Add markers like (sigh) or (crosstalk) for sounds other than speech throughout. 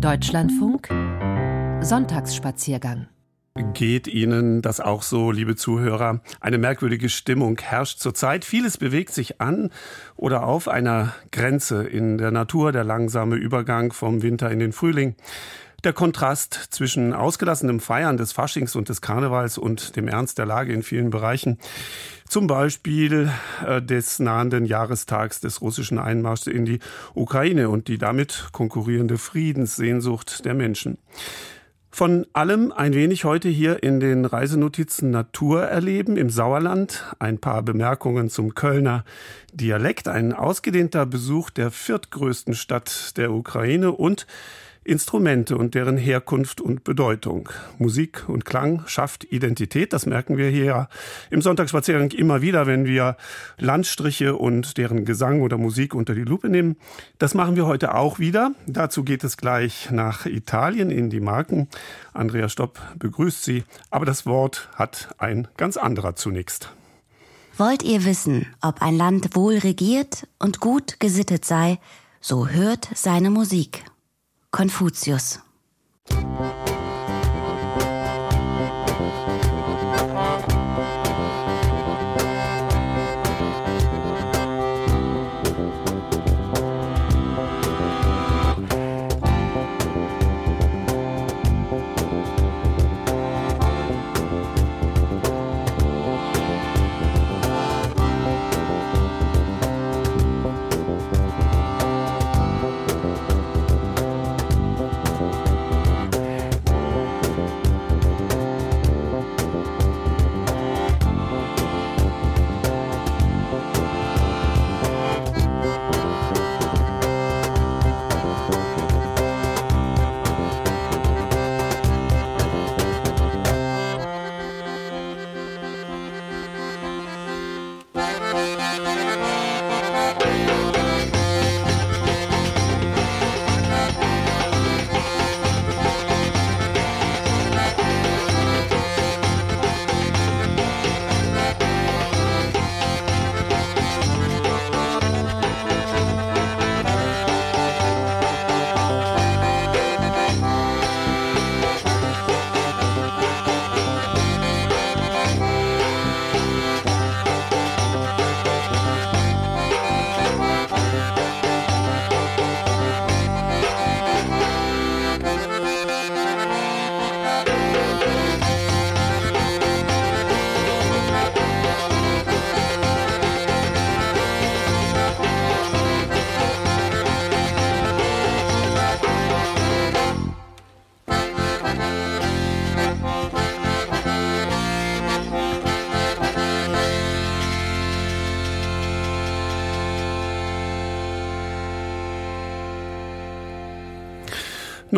Deutschlandfunk Sonntagsspaziergang Geht Ihnen das auch so, liebe Zuhörer? Eine merkwürdige Stimmung herrscht zurzeit. Vieles bewegt sich an oder auf einer Grenze in der Natur, der langsame Übergang vom Winter in den Frühling. Der Kontrast zwischen ausgelassenem Feiern des Faschings und des Karnevals und dem Ernst der Lage in vielen Bereichen. Zum Beispiel äh, des nahenden Jahrestags des russischen Einmarschs in die Ukraine und die damit konkurrierende Friedenssehnsucht der Menschen. Von allem ein wenig heute hier in den Reisenotizen Natur erleben im Sauerland, ein paar Bemerkungen zum Kölner Dialekt, ein ausgedehnter Besuch der viertgrößten Stadt der Ukraine und Instrumente und deren Herkunft und Bedeutung. Musik und Klang schafft Identität, das merken wir hier im Sonntagsspaziergang immer wieder, wenn wir Landstriche und deren Gesang oder Musik unter die Lupe nehmen. Das machen wir heute auch wieder. Dazu geht es gleich nach Italien in die Marken. Andrea Stopp begrüßt Sie, aber das Wort hat ein ganz anderer zunächst. Wollt ihr wissen, ob ein Land wohl regiert und gut gesittet sei, so hört seine Musik. Konfuzius.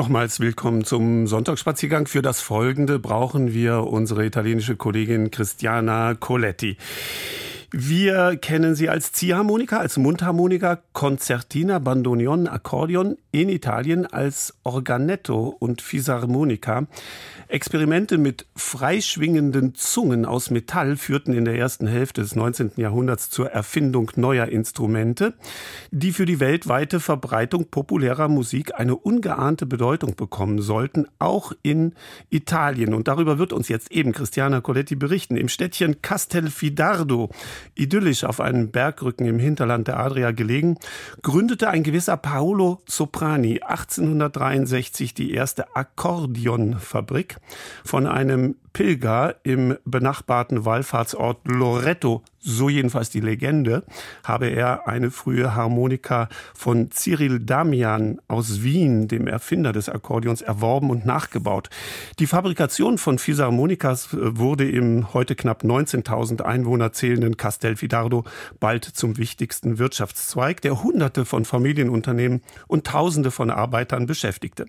Nochmals willkommen zum Sonntagsspaziergang. Für das Folgende brauchen wir unsere italienische Kollegin Christiana Coletti. Wir kennen sie als Ziehharmonika, als Mundharmonika, Concertina, Bandoneon, Akkordeon, in Italien als Organetto und Fisarmonika. Experimente mit freischwingenden Zungen aus Metall führten in der ersten Hälfte des 19. Jahrhunderts zur Erfindung neuer Instrumente, die für die weltweite Verbreitung populärer Musik eine ungeahnte Bedeutung bekommen sollten, auch in Italien. Und darüber wird uns jetzt eben Christiana Coletti berichten. Im Städtchen Castelfidardo, idyllisch auf einem Bergrücken im Hinterland der Adria gelegen, gründete ein gewisser Paolo Soprani 1863 die erste Akkordeonfabrik von einem Pilger im benachbarten Wallfahrtsort Loreto, so jedenfalls die Legende, habe er eine frühe Harmonika von Cyril Damian aus Wien, dem Erfinder des Akkordeons, erworben und nachgebaut. Die Fabrikation von Fisarmonikas äh, wurde im heute knapp 19.000 Einwohner zählenden Castelfidardo bald zum wichtigsten Wirtschaftszweig, der Hunderte von Familienunternehmen und Tausende von Arbeitern beschäftigte.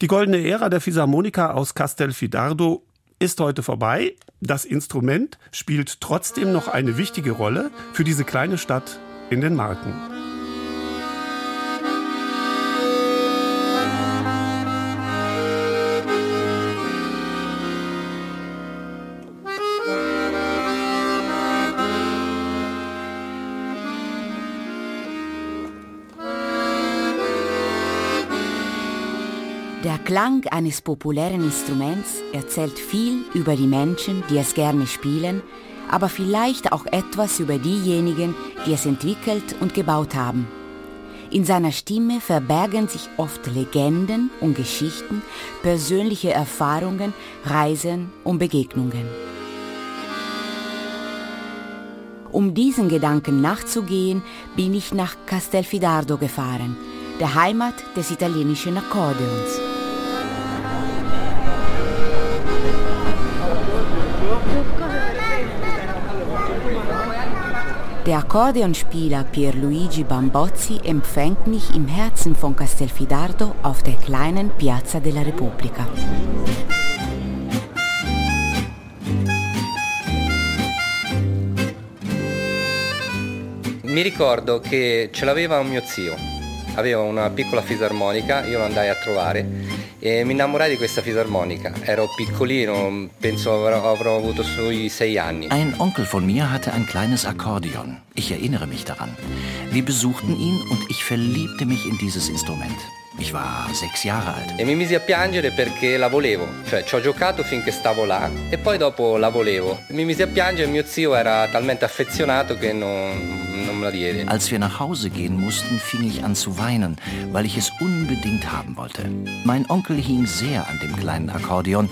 Die goldene Ära der Fisarmonika aus Castelfidardo ist heute vorbei. Das Instrument spielt trotzdem noch eine wichtige Rolle für diese kleine Stadt in den Marken. Der Klang eines populären Instruments erzählt viel über die Menschen, die es gerne spielen, aber vielleicht auch etwas über diejenigen, die es entwickelt und gebaut haben. In seiner Stimme verbergen sich oft Legenden und Geschichten, persönliche Erfahrungen, Reisen und Begegnungen. Um diesen Gedanken nachzugehen, bin ich nach Castelfidardo gefahren, der Heimat des italienischen Akkordeons. Der Akkordeonspieler Pierluigi Bambozzi empfängt mich im Herzen von Castelfidardo auf der kleinen Piazza della Repubblica. Mi ricordo che ce l'aveva un mio zio, aveva una piccola fisarmonica, io lo andai a trovare e mi innamorai di questa fisarmonica. Ero piccolino, penso avrò, avuto sui sei anni. Ein Onkel von mir hatte ein kleines Akkordeon. Ich erinnere mich daran. Wir besuchten ihn und ich verliebte mich in dieses Instrument. Ich war sechs Jahre alt. E mi misi a piangere perché la volevo, cioè ci ho giocato finché stavo là e poi dopo la volevo. Mi misi a piangere, mio zio era talmente affezionato che non, non me la diede. Als wir nach Hause gehen mussten, fing ich an zu weinen, weil ich es unbedingt haben wollte. Mein Onkel hing sehr an dem kleinen Akkordeon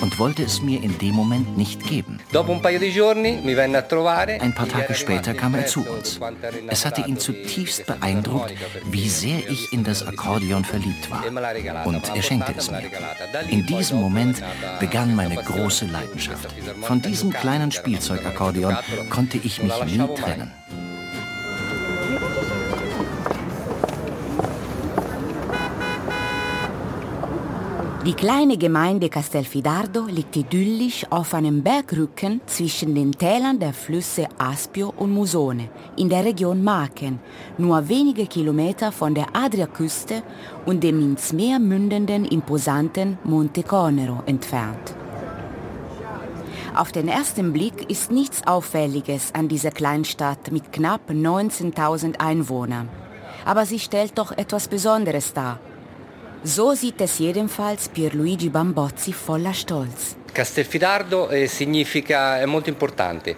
und wollte es mir in dem Moment nicht geben. Ein paar Tage später kam er zu uns. Es hatte ihn zutiefst beeindruckt, wie sehr ich in das Akkordeon verliebt war. Und er schenkte es mir. In diesem Moment begann meine große Leidenschaft. Von diesem kleinen Spielzeugakkordeon konnte ich mich nie trennen. Die kleine Gemeinde Castelfidardo liegt idyllisch auf einem Bergrücken zwischen den Tälern der Flüsse Aspio und Musone in der Region Marken, nur wenige Kilometer von der Adriaküste und dem ins Meer mündenden imposanten Monte Cornero entfernt. Auf den ersten Blick ist nichts Auffälliges an dieser Kleinstadt mit knapp 19.000 Einwohnern. Aber sie stellt doch etwas Besonderes dar – so sieht es jedenfalls Pierluigi Bambozzi voller Stolz. Castelfidardo eh, significa, è molto importante,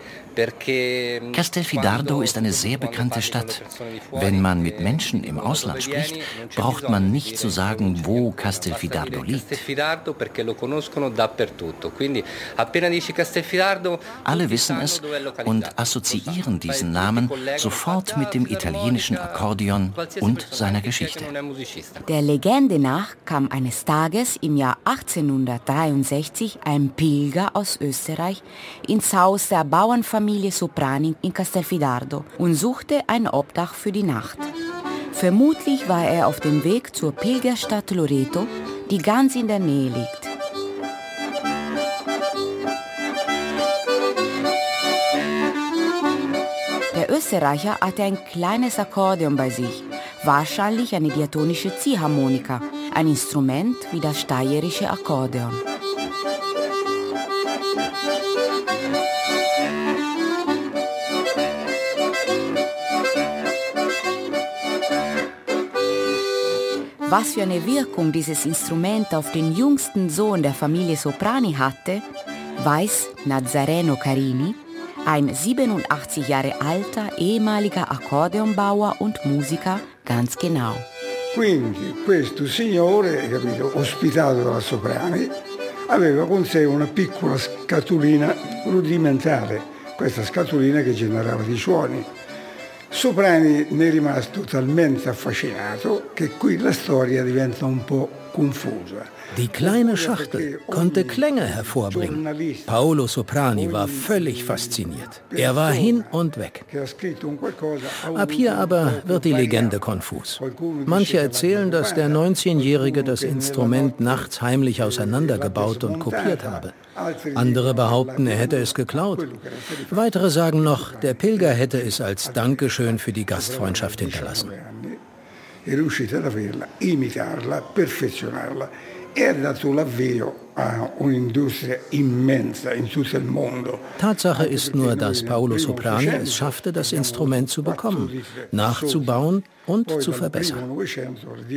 Castelfidardo ist eine sehr bekannte Stadt. Wenn man mit Menschen im Ausland spricht, braucht man nicht zu sagen, wo Castelfidardo liegt. Alle wissen es und assoziieren diesen Namen sofort mit dem italienischen Akkordeon und seiner Geschichte. Der Legende nach kam eines Tages im Jahr 1863 ein Pilger aus Österreich ins Haus der Bauernfamilie Familie Soprani in Castelfidardo und suchte ein Obdach für die Nacht. Vermutlich war er auf dem Weg zur Pilgerstadt Loreto, die ganz in der Nähe liegt. Der Österreicher hatte ein kleines Akkordeon bei sich, wahrscheinlich eine diatonische Ziehharmonika, ein Instrument wie das steirische Akkordeon. Was für eine Wirkung dieses Instrument auf den jüngsten Sohn der Familie Soprani hatte, weiß Nazareno Carini, ein 87 Jahre alter ehemaliger Akkordeonbauer und Musiker, ganz genau. Quindi questo signore, capito, ospitato dalla Soprani, aveva con sé una piccola scatolina rudimentale, questa scatolina che generava dei suoni. Soprani ne è rimasto talmente affascinato che qui la storia diventa un po' confusa. Die kleine Schachtel konnte Klänge hervorbringen. Paolo Soprani war völlig fasziniert. Er war hin und weg. Ab hier aber wird die Legende konfus. Manche erzählen, dass der 19-Jährige das Instrument nachts heimlich auseinandergebaut und kopiert habe. Andere behaupten, er hätte es geklaut. Weitere sagen noch, der Pilger hätte es als Dankeschön für die Gastfreundschaft hinterlassen. E l'avvio Tatsache ist nur, dass Paolo Soprani es schaffte, das Instrument zu bekommen, nachzubauen und zu verbessern.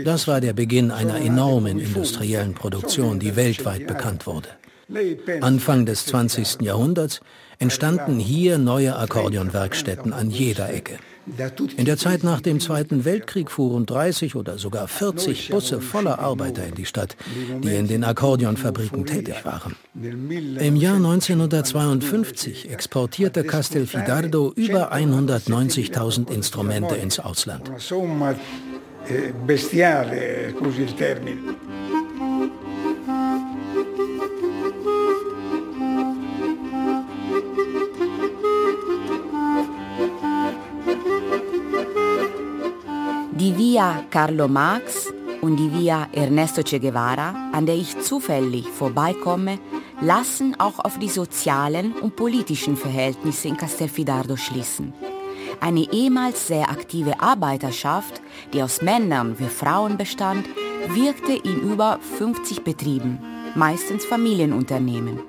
Das war der Beginn einer enormen industriellen Produktion, die weltweit bekannt wurde. Anfang des 20. Jahrhunderts entstanden hier neue Akkordeonwerkstätten an jeder Ecke. In der Zeit nach dem Zweiten Weltkrieg fuhren 30 oder sogar 40 Busse voller Arbeiter in die Stadt, die in den Akkordeonfabriken tätig waren. Im Jahr 1952 exportierte Castelfidardo über 190.000 Instrumente ins Ausland. Bestiale, così il termine. Via Carlo Marx und die Via Ernesto Che Guevara, an der ich zufällig vorbeikomme, lassen auch auf die sozialen und politischen Verhältnisse in Castelfidardo schließen. Eine ehemals sehr aktive Arbeiterschaft, die aus Männern wie Frauen bestand, wirkte in über 50 Betrieben, meistens Familienunternehmen.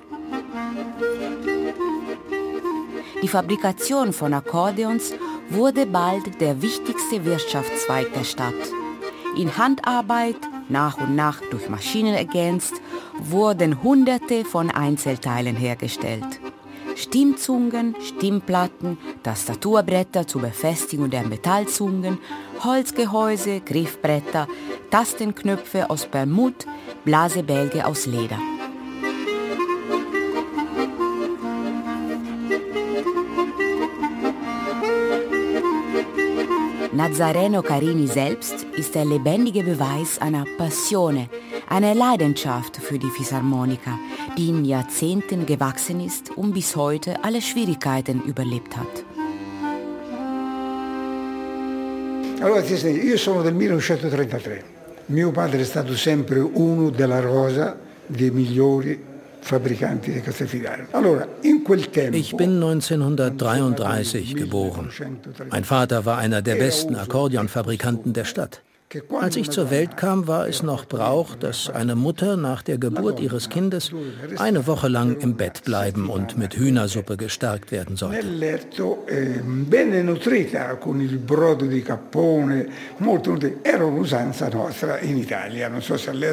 Die Fabrikation von Akkordeons wurde bald der wichtigste Wirtschaftszweig der Stadt. In Handarbeit, nach und nach durch Maschinen ergänzt, wurden Hunderte von Einzelteilen hergestellt. Stimmzungen, Stimmplatten, Tastaturbretter zur Befestigung der Metallzungen, Holzgehäuse, Griffbretter, Tastenknöpfe aus Permut, Blasebälge aus Leder. Nazareno Carini selbst ist der lebendige Beweis einer Passione, einer Leidenschaft für die Fisarmonika, die in Jahrzehnten gewachsen ist und bis heute alle Schwierigkeiten überlebt hat. Allora, io sono del 1933. Mio padre è stato sempre uno della rosa dei migliori ich bin 1933 geboren. Mein Vater war einer der besten Akkordeonfabrikanten der Stadt. Als ich zur Welt kam, war es noch Brauch, dass eine Mutter nach der Geburt ihres Kindes eine Woche lang im Bett bleiben und mit Hühnersuppe gestärkt werden sollte.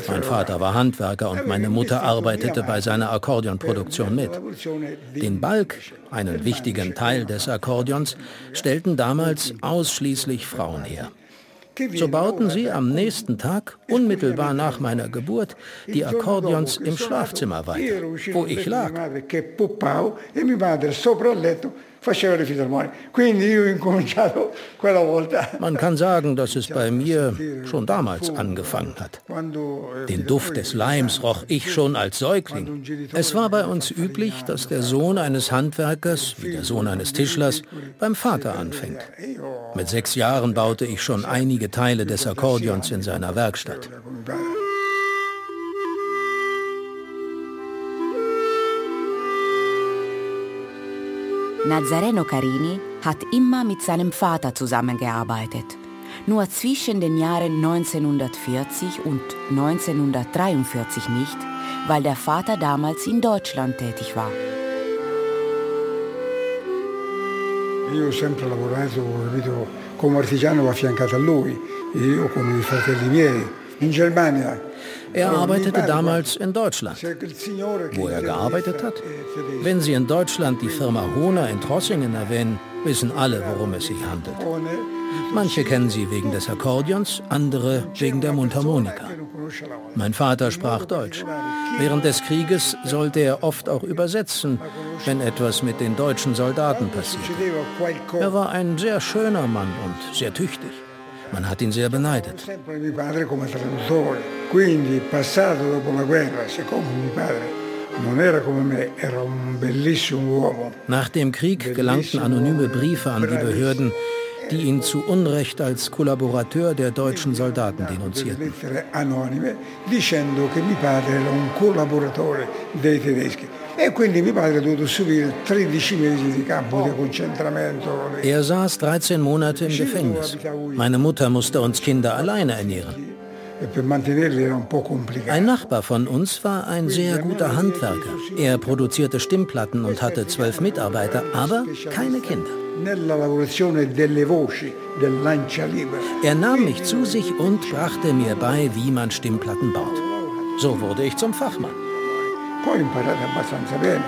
Mein Vater war Handwerker und meine Mutter arbeitete bei seiner Akkordeonproduktion mit. Den Balk, einen wichtigen Teil des Akkordeons, stellten damals ausschließlich Frauen her. So bauten sie am nächsten Tag, unmittelbar nach meiner Geburt, die Akkordeons im Schlafzimmer weiter, wo ich lag faceva le fisarmonie. Quindi io ho incominciato quella volta. Man kann sagen, dass es bei mir schon damals angefangen hat. Den Duft des Leims roch ich schon als Säugling. Es war bei uns üblich, dass der Sohn eines Handwerkers, wie der Sohn eines Tischlers, beim Vater anfängt. Mit sechs Jahren baute ich schon einige Teile des Akkordeons in seiner Werkstatt. Nazareno Carini hat immer mit seinem Vater zusammengearbeitet. Nur zwischen den Jahren 1940 und 1943 nicht, weil der Vater damals in Deutschland tätig war. Io ho sempre lavorato capito, artigiano affiancato a lui, io con i fratelli. In Germania er arbeitete damals in Deutschland. Wo er gearbeitet hat? Wenn Sie in Deutschland die Firma Hohner in Trossingen erwähnen, wissen alle, worum es sich handelt. Manche kennen sie wegen des Akkordeons, andere wegen der Mundharmonika. Mein Vater sprach Deutsch. Während des Krieges sollte er oft auch übersetzen, wenn etwas mit den deutschen Soldaten passierte. Er war ein sehr schöner Mann und sehr tüchtig. Man hat ihn sehr beneidet. Nach dem Krieg gelangten anonyme Briefe an die Behörden, die ihn zu Unrecht als Kollaborateur der deutschen Soldaten denunzierten. E quindi mio padre ha dovuto subire 13 mesi di campo di concentramento. Er saß 13 Monate im Gefängnis. Meine Mutter musste uns Kinder alleine ernähren. Ein Nachbar von uns war ein sehr guter Handwerker. Er produzierte Stimmplatten und hatte zwölf Mitarbeiter, aber keine Kinder. Er nahm mich zu sich und brachte mir bei, wie man Stimmplatten baut. So wurde ich zum Fachmann. Poi imparate abbastanza bene.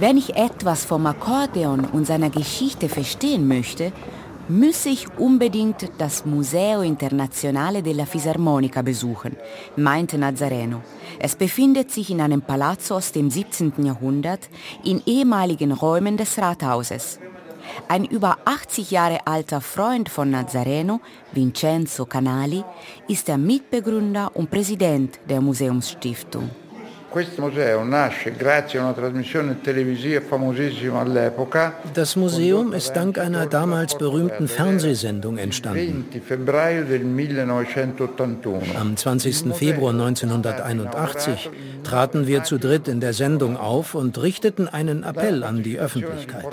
Wenn ich etwas vom Akkordeon und seiner Geschichte verstehen möchte, müsse ich unbedingt das Museo Internazionale della Fisarmonica besuchen, meinte Nazareno. Es befindet sich in einem Palazzo aus dem 17. Jahrhundert in ehemaligen Räumen des Rathauses. Ein über 80 Jahre alter Freund von Nazareno, Vincenzo Canali, ist der Mitbegründer und Präsident der Museumsstiftung. Questo museo nasce grazie a una trasmissione televisiva famosissima all'epoca. Das Museum ist dank einer damals berühmten Fernsehsendung entstanden. Am 20. Februar 1981 traten wir zu dritt in der Sendung auf und richteten einen Appell an die Öffentlichkeit.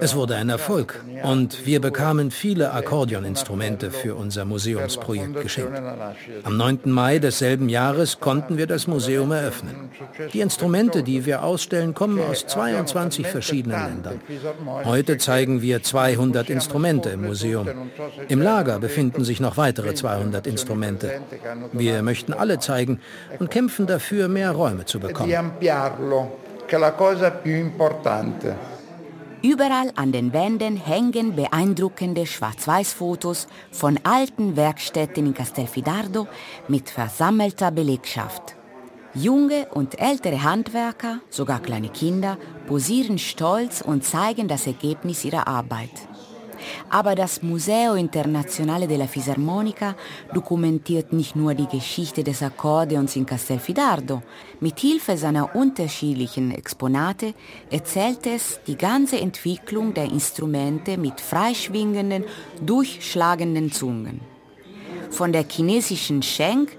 Es wurde ein Erfolg und wir bekamen viele Akkordeoninstrumente für unser Museumsprojekt geschenkt. Am 9. Mai desselben Jahres konnten wir das Museum eröffnen. Die Instrumente, die wir ausstellen, kommen aus 22 verschiedenen Ländern. Heute zeigen wir 200 Instrumente im Museum. Im Lager befinden sich noch weitere 200 Instrumente. Wir möchten alle zeigen und kämpfen dafür, mehr Räume zu bekommen. Überall an den Wänden hängen beeindruckende Schwarz-Weiß-Fotos von alten Werkstätten in Castelfidardo mit versammelter Belegschaft. Junge und ältere Handwerker, sogar kleine Kinder, posieren stolz und zeigen das Ergebnis ihrer Arbeit. Aber das Museo Internazionale della Fisarmonica dokumentiert nicht nur die Geschichte des Akkordeons in Castelfidardo. Mit Hilfe seiner unterschiedlichen Exponate erzählt es die ganze Entwicklung der Instrumente mit freischwingenden, durchschlagenden Zungen. Von der chinesischen Schenk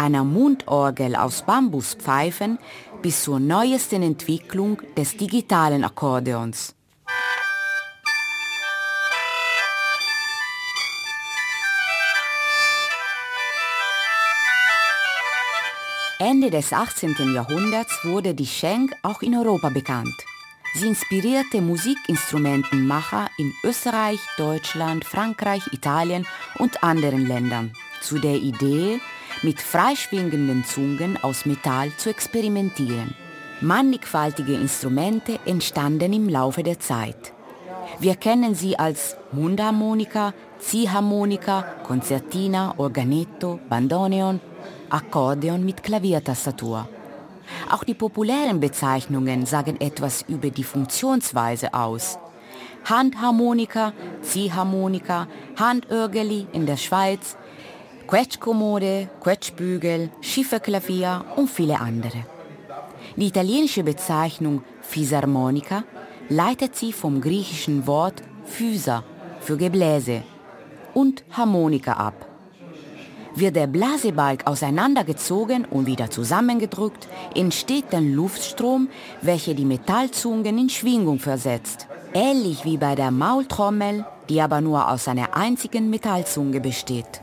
einer Mundorgel aus Bambuspfeifen bis zur neuesten Entwicklung des digitalen Akkordeons. Ende des 18. Jahrhunderts wurde die Schenk auch in Europa bekannt. Sie inspirierte Musikinstrumentenmacher in Österreich, Deutschland, Frankreich, Italien und anderen Ländern zu der Idee, mit freischwingenden Zungen aus Metall zu experimentieren. Mannigfaltige Instrumente entstanden im Laufe der Zeit. Wir kennen sie als Mundharmonika, Ziehharmonika, Konzertina, Organetto, Bandoneon, Akkordeon mit Klaviertastatur. Auch die populären Bezeichnungen sagen etwas über die Funktionsweise aus. Handharmonika, Ziehharmonika, Handörgeli in der Schweiz, Quetschkommode, Quetschbügel, Schifferklavier und viele andere. Die italienische Bezeichnung Fisarmonica leitet sie vom griechischen Wort Physa für Gebläse und Harmonika ab. Wird der Blasebalg auseinandergezogen und wieder zusammengedrückt, entsteht ein Luftstrom, welcher die Metallzungen in Schwingung versetzt. Ähnlich wie bei der Maultrommel, die aber nur aus einer einzigen Metallzunge besteht.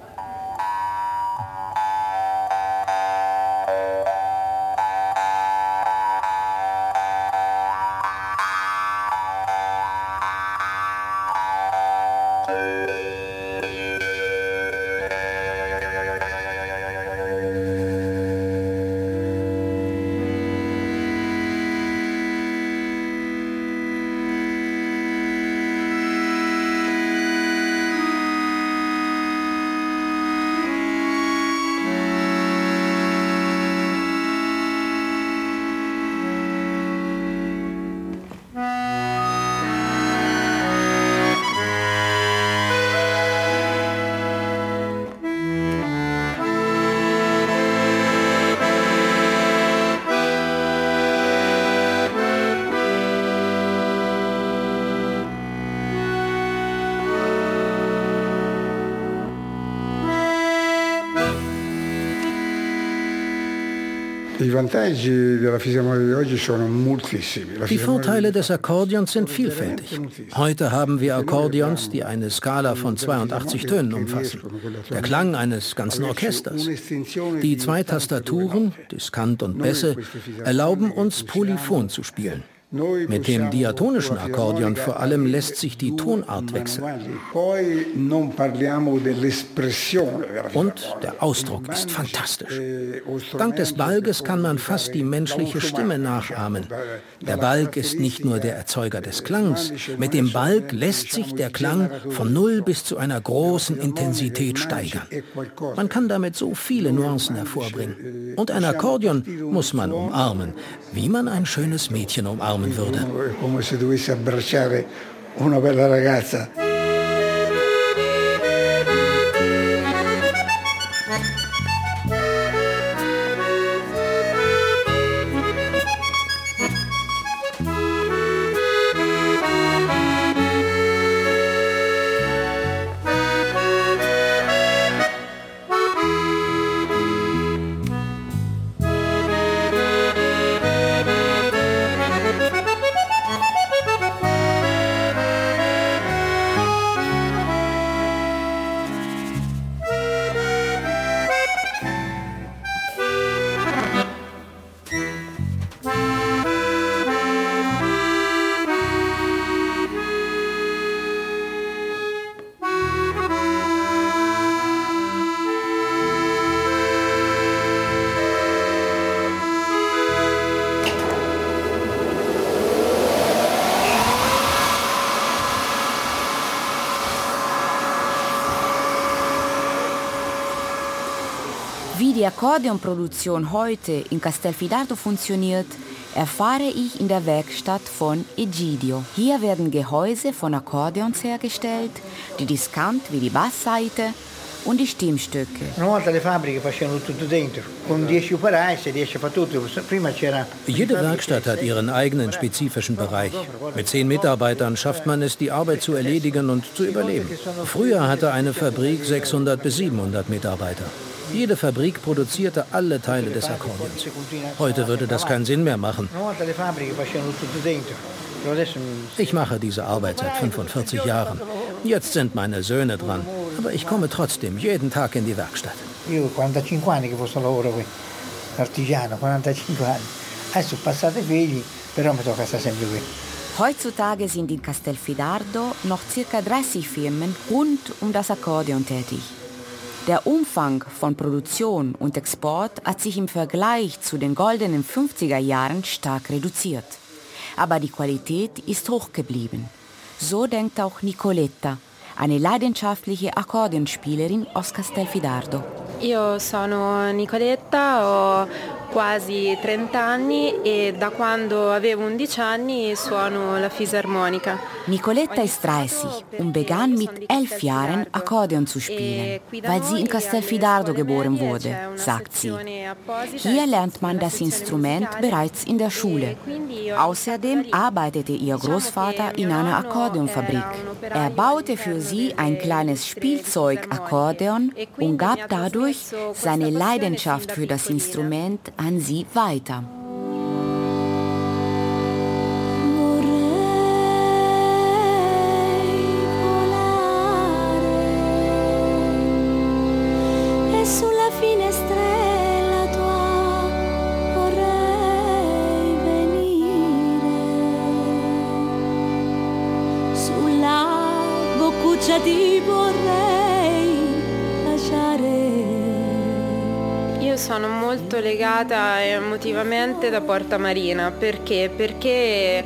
Die Vorteile des Akkordeons sind vielfältig. Heute haben wir Akkordeons, die eine Skala von 82 Tönen umfassen. Der Klang eines ganzen Orchesters. Die zwei Tastaturen, Diskant und Bässe, erlauben uns polyphon zu spielen. Mit dem diatonischen Akkordeon vor allem lässt sich die Tonart wechseln. Und der Ausdruck ist fantastisch. Dank des Balges kann man fast die menschliche Stimme nachahmen. Der Balg ist nicht nur der Erzeuger des Klangs. Mit dem Balg lässt sich der Klang von null bis zu einer großen Intensität steigern. Man kann damit so viele Nuancen hervorbringen. Und ein Akkordeon muss man umarmen, wie man ein schönes Mädchen umarmt würde. Come se dovessi abbracciare una bella ragazza. Akkordeonproduktion heute in Castelfidardo funktioniert, erfahre ich in der Werkstatt von Egidio. Hier werden Gehäuse von Akkordeons hergestellt, die Diskant wie die Bassseite und die Stimmstücke. Jede Werkstatt hat ihren eigenen spezifischen Bereich. Mit zehn Mitarbeitern schafft man es, die Arbeit zu erledigen und zu überleben. Früher hatte eine Fabrik 600 bis 700 Mitarbeiter. Jede Fabrik produzierte alle Teile des Akkordeons. Heute würde das keinen Sinn mehr machen. Ich mache diese Arbeit seit 45 Jahren. Jetzt sind meine Söhne dran. Aber ich komme trotzdem jeden Tag in die Werkstatt. Io 45 anni che questo lavoro qui, artigiano, 45 anni. Adesso passate figli, però mi tocca stare sempre qui. Heutzutage sind in Castelfidardo noch circa 30 Firmen rund um das Akkordeon tätig. Der Umfang von Produktion und Export hat sich im Vergleich zu den goldenen 50er Jahren stark reduziert. Aber die Qualität ist hoch geblieben. So denkt auch Nicoletta, eine leidenschaftliche Akkordeonspielerin aus Castelfidardo. Io sono Nicoletta, quasi 30 anni e da quando avevo 11 anni suono la fisarmonica. Nicoletta ist 30 und begann mit elf Jahren Akkordeon zu spielen, weil sie in Castelfidardo geboren wurde, sagt sie. Hier lernt man das Instrument bereits in der Schule. Außerdem arbeitete ihr Großvater in einer Akkordeonfabrik. Er baute für sie ein kleines Spielzeug-Akkordeon und gab dadurch durch seine Leidenschaft für das Instrument an sie weiter.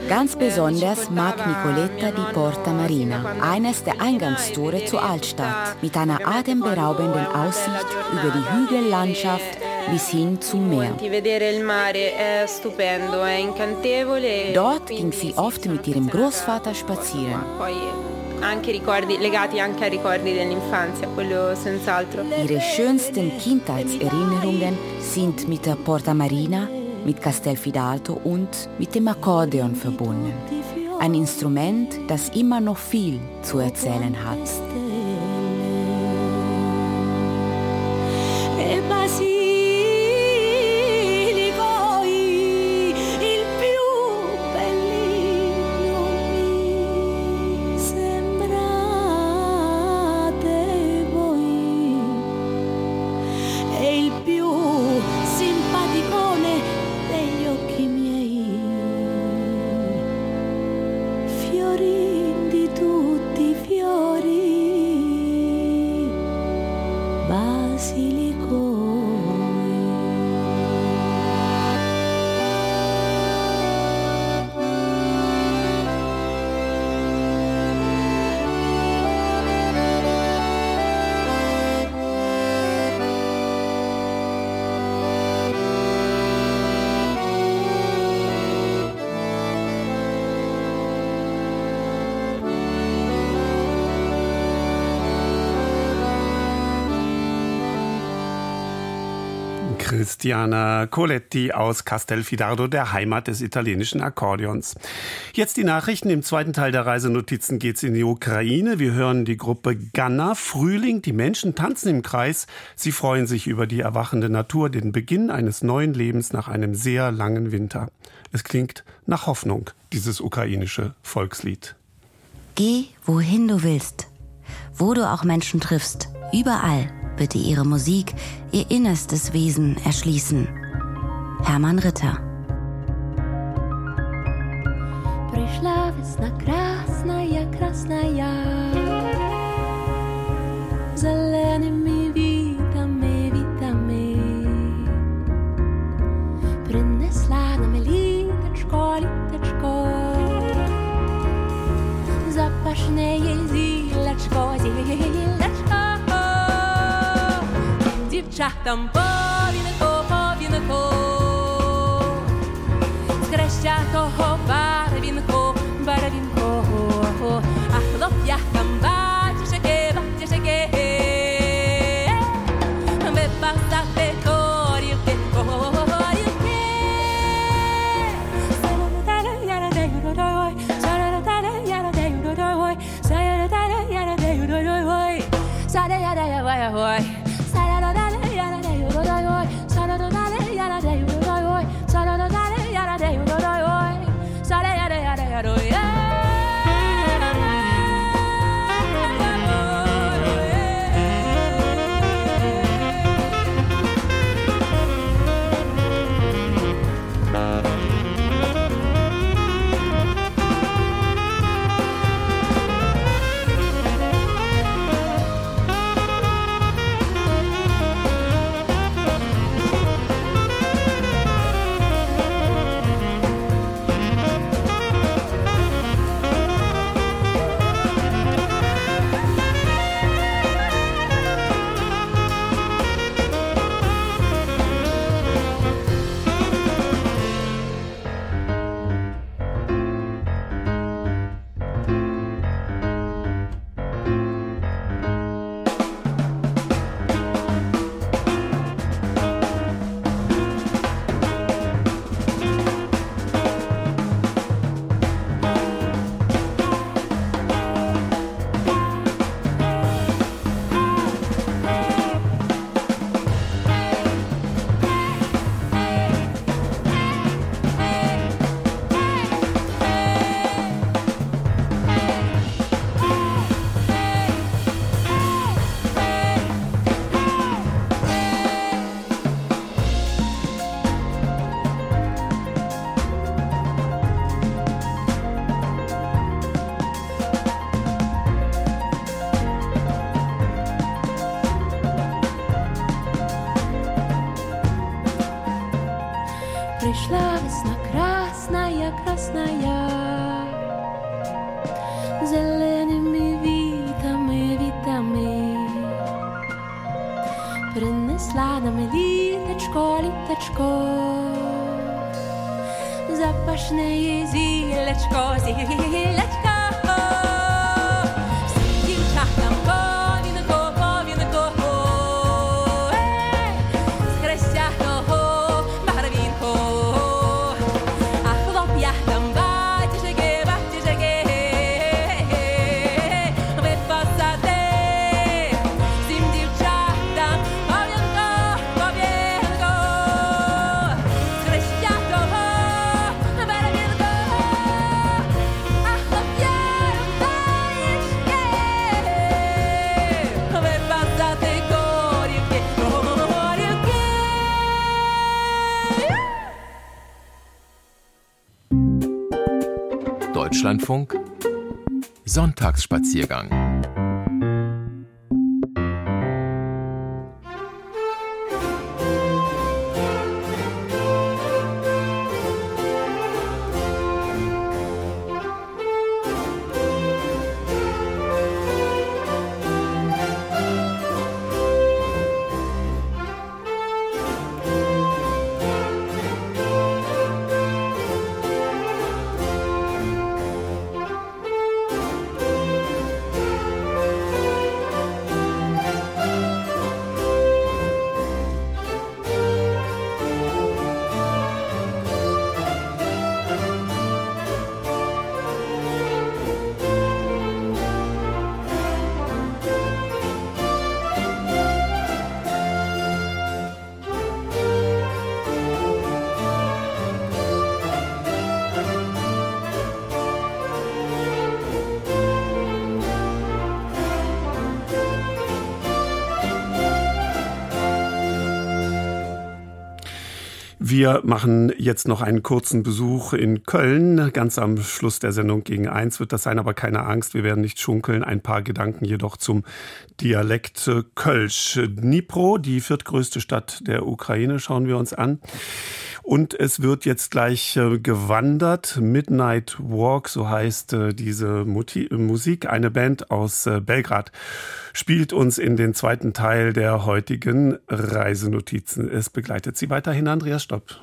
Ganz besonders mag Nicoletta die Porta Marina, eines der Eingangstore zur Altstadt, mit einer atemberaubenden Aussicht über die Hügellandschaft bis hin zum Meer. Dort ging sie oft mit ihrem Großvater spazieren. Ihre schönsten Kindheitserinnerungen sind mit der Porta Marina, mit Castelfidardo und mit dem Akkordeon verbunden. Ein Instrument, das immer noch viel zu erzählen hat. Christiana Coletti aus Castelfidardo, der Heimat des italienischen Akkordeons. Jetzt die Nachrichten. Im zweiten Teil der Reisenotizen geht's in die Ukraine. Wir hören die Gruppe Ganna. Frühling. Die Menschen tanzen im Kreis. Sie freuen sich über die erwachende Natur, den Beginn eines neuen Lebens nach einem sehr langen Winter. Es klingt nach Hoffnung, dieses ukrainische Volkslied. Geh, wohin du willst, wo du auch Menschen triffst, überall bitte ihre Musik, ihr innerstes Wesen erschließen. Hermann Ritter. Пришла весна красная, красная, зелеными вітами, вітами. Принесла нам літочко, літочко, запашне зілячко, зілячко. Дівчатам повінко, повінко, з хрещатого барвінку, барвінку, а хлоп'якам батюшки, батюшки, випасати корівки, корівки. Пришла Deutschlandfunk Sonntagsspaziergang Wir machen jetzt noch einen kurzen Besuch in Köln. Ganz am Schluss der Sendung gegen eins wird das sein, aber keine Angst, wir werden nicht schunkeln. Ein paar Gedanken jedoch zum Dialekt Kölsch. Dnipro, die viertgrößte Stadt der Ukraine, schauen wir uns an. Und es wird jetzt gleich äh, gewandert. Midnight Walk, so heißt äh, diese Muti Musik. Eine Band aus äh, Belgrad spielt uns in den zweiten Teil der heutigen Reisenotizen. Es begleitet sie weiterhin Andreas Stopp.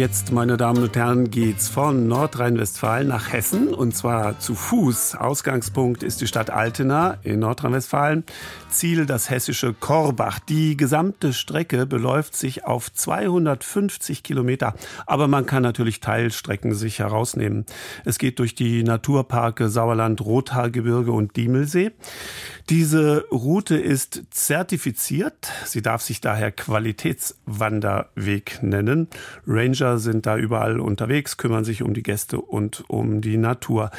Jetzt, meine Damen und Herren, geht's von Nordrhein-Westfalen nach Hessen und zwar zu Fuß. Ausgangspunkt ist die Stadt Altena in Nordrhein-Westfalen. Ziel das hessische Korbach. Die gesamte Strecke beläuft sich auf 250 Kilometer. Aber man kann natürlich Teilstrecken sich herausnehmen. Es geht durch die Naturparke Sauerland, Rothaargebirge und Diemelsee. Diese Route ist zertifiziert. Sie darf sich daher Qualitätswanderweg nennen. Ranger sind da überall unterwegs, kümmern sich um die Gäste und um die Natur.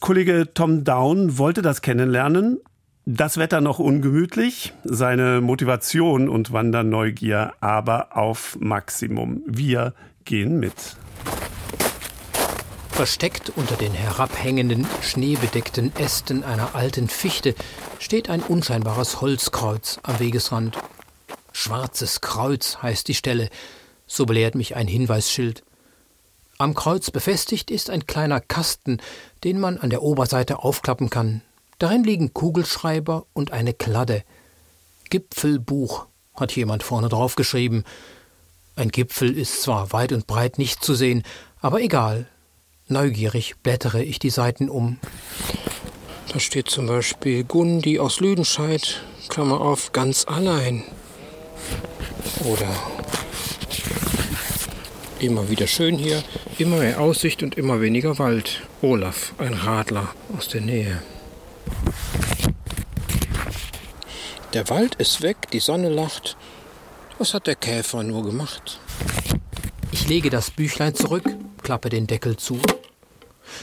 Kollege Tom Down wollte das kennenlernen. Das Wetter noch ungemütlich, seine Motivation und Wanderneugier aber auf Maximum. Wir gehen mit. Versteckt unter den herabhängenden, schneebedeckten Ästen einer alten Fichte steht ein unscheinbares Holzkreuz am Wegesrand. Schwarzes Kreuz heißt die Stelle, so belehrt mich ein Hinweisschild. Am Kreuz befestigt ist ein kleiner Kasten, den man an der Oberseite aufklappen kann. Darin liegen Kugelschreiber und eine Kladde. Gipfelbuch hat jemand vorne drauf geschrieben. Ein Gipfel ist zwar weit und breit nicht zu sehen, aber egal. Neugierig blättere ich die Seiten um. Da steht zum Beispiel Gundi aus Lüdenscheid, Klammer auf, ganz allein. Oder immer wieder schön hier, immer mehr Aussicht und immer weniger Wald. Olaf, ein Radler aus der Nähe. Der Wald ist weg, die Sonne lacht. Was hat der Käfer nur gemacht? Ich lege das Büchlein zurück, klappe den Deckel zu.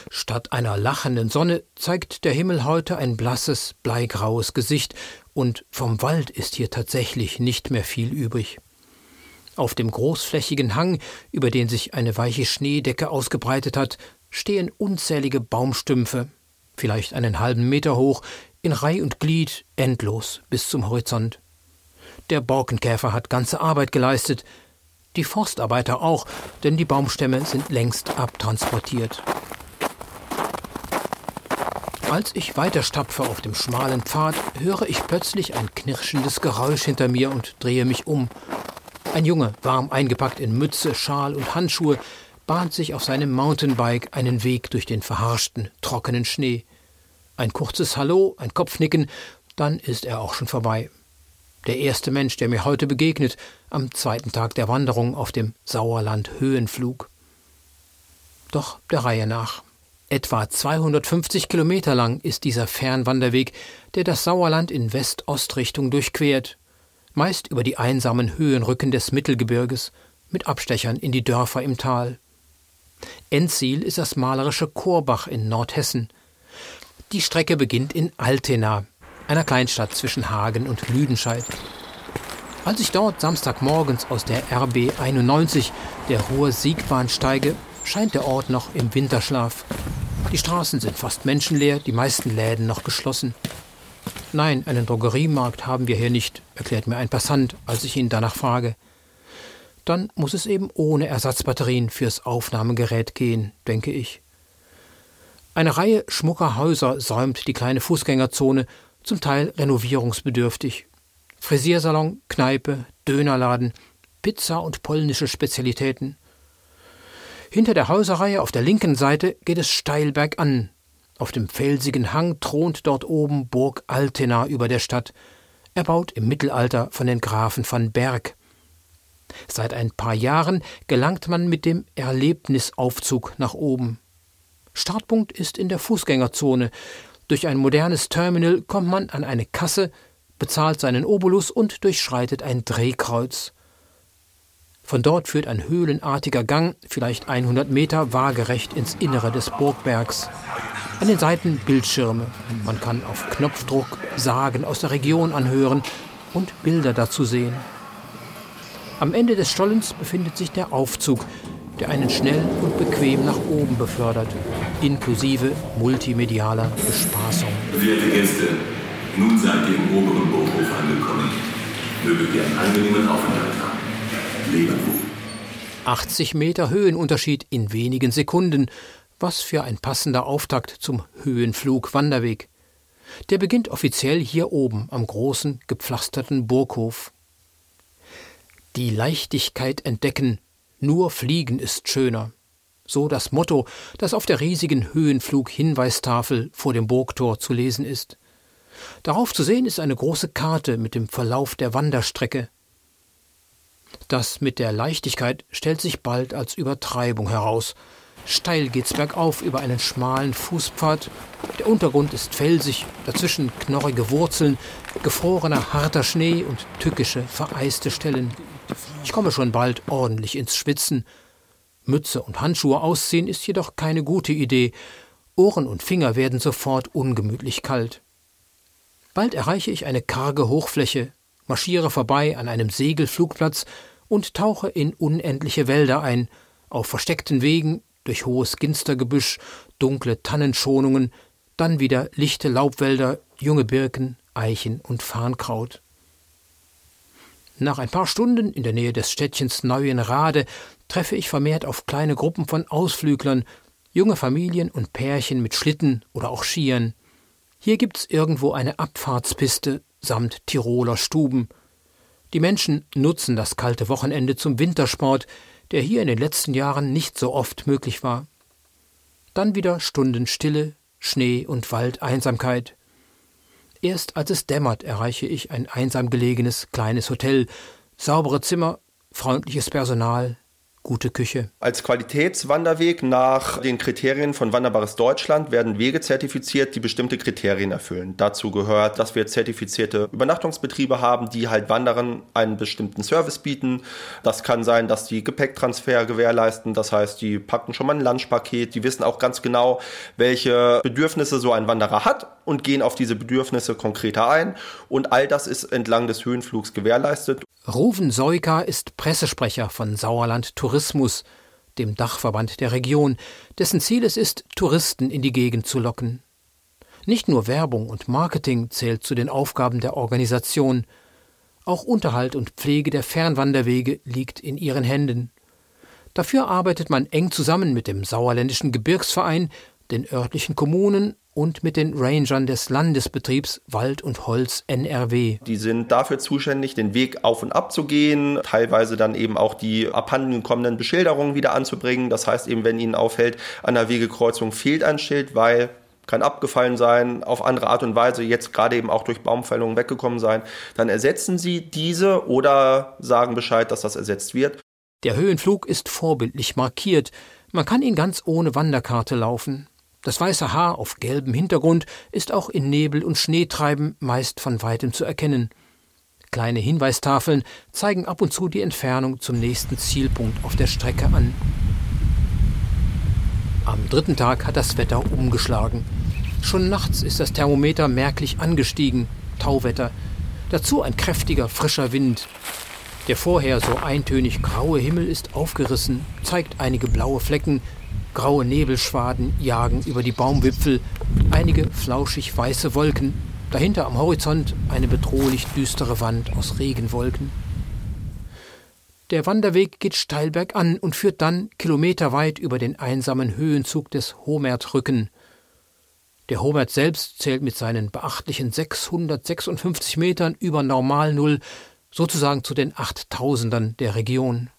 Statt einer lachenden Sonne zeigt der Himmel heute ein blasses, bleigraues Gesicht, und vom Wald ist hier tatsächlich nicht mehr viel übrig. Auf dem großflächigen Hang, über den sich eine weiche Schneedecke ausgebreitet hat, stehen unzählige Baumstümpfe, vielleicht einen halben Meter hoch, in Reih und Glied, endlos bis zum Horizont. Der Borkenkäfer hat ganze Arbeit geleistet, die Forstarbeiter auch, denn die Baumstämme sind längst abtransportiert. Als ich weiterstapfe auf dem schmalen Pfad, höre ich plötzlich ein knirschendes Geräusch hinter mir und drehe mich um. Ein Junge, warm eingepackt in Mütze, Schal und Handschuhe, bahnt sich auf seinem Mountainbike einen Weg durch den verharschten, trockenen Schnee. Ein kurzes Hallo, ein Kopfnicken, dann ist er auch schon vorbei. Der erste Mensch, der mir heute begegnet, am zweiten Tag der Wanderung auf dem Sauerland-Höhenflug. Doch der Reihe nach. Etwa 250 Kilometer lang ist dieser Fernwanderweg, der das Sauerland in West-Ost-Richtung durchquert, meist über die einsamen Höhenrücken des Mittelgebirges, mit Abstechern in die Dörfer im Tal. Endziel ist das malerische Korbach in Nordhessen. Die Strecke beginnt in Altena, einer Kleinstadt zwischen Hagen und Lüdenscheid. Als ich dort Samstagmorgens aus der RB 91, der Hohe Siegbahn, steige, scheint der Ort noch im Winterschlaf. Die Straßen sind fast menschenleer, die meisten Läden noch geschlossen. Nein, einen Drogeriemarkt haben wir hier nicht, erklärt mir ein Passant, als ich ihn danach frage. Dann muss es eben ohne Ersatzbatterien fürs Aufnahmegerät gehen, denke ich. Eine Reihe schmucker Häuser säumt die kleine Fußgängerzone, zum Teil renovierungsbedürftig. Frisiersalon, Kneipe, Dönerladen, Pizza und polnische Spezialitäten. Hinter der Häuserreihe auf der linken Seite geht es steil bergan. Auf dem felsigen Hang thront dort oben Burg Altena über der Stadt, erbaut im Mittelalter von den Grafen van Berg. Seit ein paar Jahren gelangt man mit dem Erlebnisaufzug nach oben. Startpunkt ist in der Fußgängerzone. Durch ein modernes Terminal kommt man an eine Kasse, bezahlt seinen Obolus und durchschreitet ein Drehkreuz. Von dort führt ein höhlenartiger Gang, vielleicht 100 Meter, waagerecht ins Innere des Burgbergs. An den Seiten Bildschirme. Man kann auf Knopfdruck Sagen aus der Region anhören und Bilder dazu sehen. Am Ende des Stollens befindet sich der Aufzug, der einen schnell und bequem nach oben befördert, inklusive multimedialer Bespaßung. Verehrte Gäste, nun seid ihr im oberen Burghof angekommen. Möget ihr einen angenehmen Aufenthalt haben. Leben wohl. 80 Meter Höhenunterschied in wenigen Sekunden. Was für ein passender Auftakt zum Höhenflug-Wanderweg. Der beginnt offiziell hier oben am großen, gepflasterten Burghof. Die Leichtigkeit entdecken, nur Fliegen ist schöner. So das Motto, das auf der riesigen Höhenflug-Hinweistafel vor dem Burgtor zu lesen ist. Darauf zu sehen ist eine große Karte mit dem Verlauf der Wanderstrecke. Das mit der Leichtigkeit stellt sich bald als Übertreibung heraus. Steil geht's bergauf über einen schmalen Fußpfad. Der Untergrund ist felsig, dazwischen knorrige Wurzeln, gefrorener harter Schnee und tückische, vereiste Stellen. Ich komme schon bald ordentlich ins Schwitzen. Mütze und Handschuhe ausziehen ist jedoch keine gute Idee. Ohren und Finger werden sofort ungemütlich kalt. Bald erreiche ich eine karge Hochfläche, marschiere vorbei an einem Segelflugplatz und tauche in unendliche Wälder ein, auf versteckten Wegen, durch hohes Ginstergebüsch, dunkle Tannenschonungen, dann wieder lichte Laubwälder, junge Birken, Eichen und Farnkraut. Nach ein paar Stunden in der Nähe des Städtchens Neuenrade treffe ich vermehrt auf kleine Gruppen von Ausflüglern, junge Familien und Pärchen mit Schlitten oder auch Skiern. Hier gibt's irgendwo eine Abfahrtspiste samt Tiroler Stuben. Die Menschen nutzen das kalte Wochenende zum Wintersport, der hier in den letzten Jahren nicht so oft möglich war. Dann wieder Stunden Stille, Schnee und Waldeinsamkeit. Erst als es dämmert, erreiche ich ein einsam gelegenes kleines Hotel, saubere Zimmer, freundliches Personal, gute Küche. Als Qualitätswanderweg nach den Kriterien von Wanderbares Deutschland werden Wege zertifiziert, die bestimmte Kriterien erfüllen. Dazu gehört, dass wir zertifizierte Übernachtungsbetriebe haben, die halt Wanderern einen bestimmten Service bieten. Das kann sein, dass die Gepäcktransfer gewährleisten. Das heißt, die packen schon mal ein Lunchpaket. Die wissen auch ganz genau, welche Bedürfnisse so ein Wanderer hat und gehen auf diese Bedürfnisse konkreter ein. Und all das ist entlang des Höhenflugs gewährleistet. Ruven Soika ist Pressesprecher von Sauerland Tourismus, dem Dachverband der Region, dessen Ziel es ist, Touristen in die Gegend zu locken. Nicht nur Werbung und Marketing zählt zu den Aufgaben der Organisation, auch Unterhalt und Pflege der Fernwanderwege liegt in ihren Händen. Dafür arbeitet man eng zusammen mit dem Sauerländischen Gebirgsverein, den örtlichen Kommunen und mit den Rangern des Landesbetriebs Wald und Holz NRW. Die sind dafür zuständig, den Weg auf und ab zu gehen, teilweise dann eben auch die abhanden kommenden Beschilderungen wieder anzubringen. Das heißt eben, wenn Ihnen auffällt, an der Wegekreuzung fehlt ein Schild, weil kann abgefallen sein, auf andere Art und Weise jetzt gerade eben auch durch Baumfällungen weggekommen sein, dann ersetzen Sie diese oder sagen Bescheid, dass das ersetzt wird. Der Höhenflug ist vorbildlich markiert. Man kann ihn ganz ohne Wanderkarte laufen. Das weiße Haar auf gelbem Hintergrund ist auch in Nebel und Schneetreiben meist von weitem zu erkennen. Kleine Hinweistafeln zeigen ab und zu die Entfernung zum nächsten Zielpunkt auf der Strecke an. Am dritten Tag hat das Wetter umgeschlagen. Schon nachts ist das Thermometer merklich angestiegen. Tauwetter. Dazu ein kräftiger, frischer Wind. Der vorher so eintönig graue Himmel ist aufgerissen, zeigt einige blaue Flecken. Graue Nebelschwaden jagen über die Baumwipfel. Einige flauschig weiße Wolken. Dahinter am Horizont eine bedrohlich düstere Wand aus Regenwolken. Der Wanderweg geht steil bergan und führt dann kilometerweit über den einsamen Höhenzug des Homertrücken. Der Homert selbst zählt mit seinen beachtlichen 656 Metern über Normalnull sozusagen zu den Achttausendern der Region.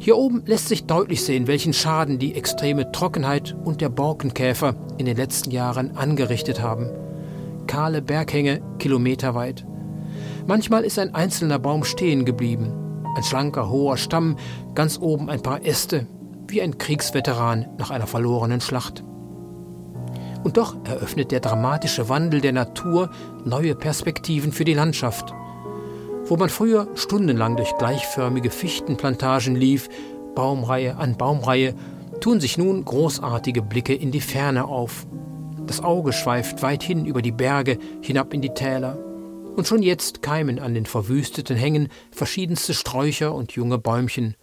Hier oben lässt sich deutlich sehen, welchen Schaden die extreme Trockenheit und der Borkenkäfer in den letzten Jahren angerichtet haben. Kahle Berghänge kilometerweit. Manchmal ist ein einzelner Baum stehen geblieben. Ein schlanker, hoher Stamm, ganz oben ein paar Äste, wie ein Kriegsveteran nach einer verlorenen Schlacht. Und doch eröffnet der dramatische Wandel der Natur neue Perspektiven für die Landschaft. Wo man früher stundenlang durch gleichförmige Fichtenplantagen lief, Baumreihe an Baumreihe, tun sich nun großartige Blicke in die Ferne auf. Das Auge schweift weit hin über die Berge, hinab in die Täler. Und schon jetzt keimen an den verwüsteten Hängen verschiedenste Sträucher und junge Bäumchen.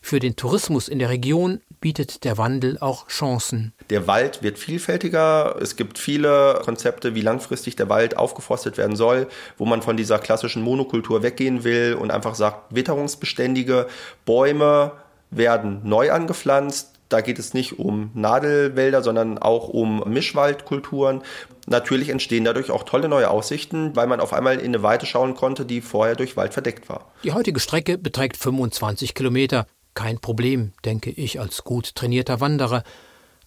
Für den Tourismus in der Region bietet der Wandel auch Chancen. Der Wald wird vielfältiger. Es gibt viele Konzepte, wie langfristig der Wald aufgeforstet werden soll, wo man von dieser klassischen Monokultur weggehen will und einfach sagt, witterungsbeständige Bäume werden neu angepflanzt. Da geht es nicht um Nadelwälder, sondern auch um Mischwaldkulturen. Natürlich entstehen dadurch auch tolle neue Aussichten, weil man auf einmal in eine Weite schauen konnte, die vorher durch Wald verdeckt war. Die heutige Strecke beträgt 25 Kilometer. Kein Problem, denke ich als gut trainierter Wanderer.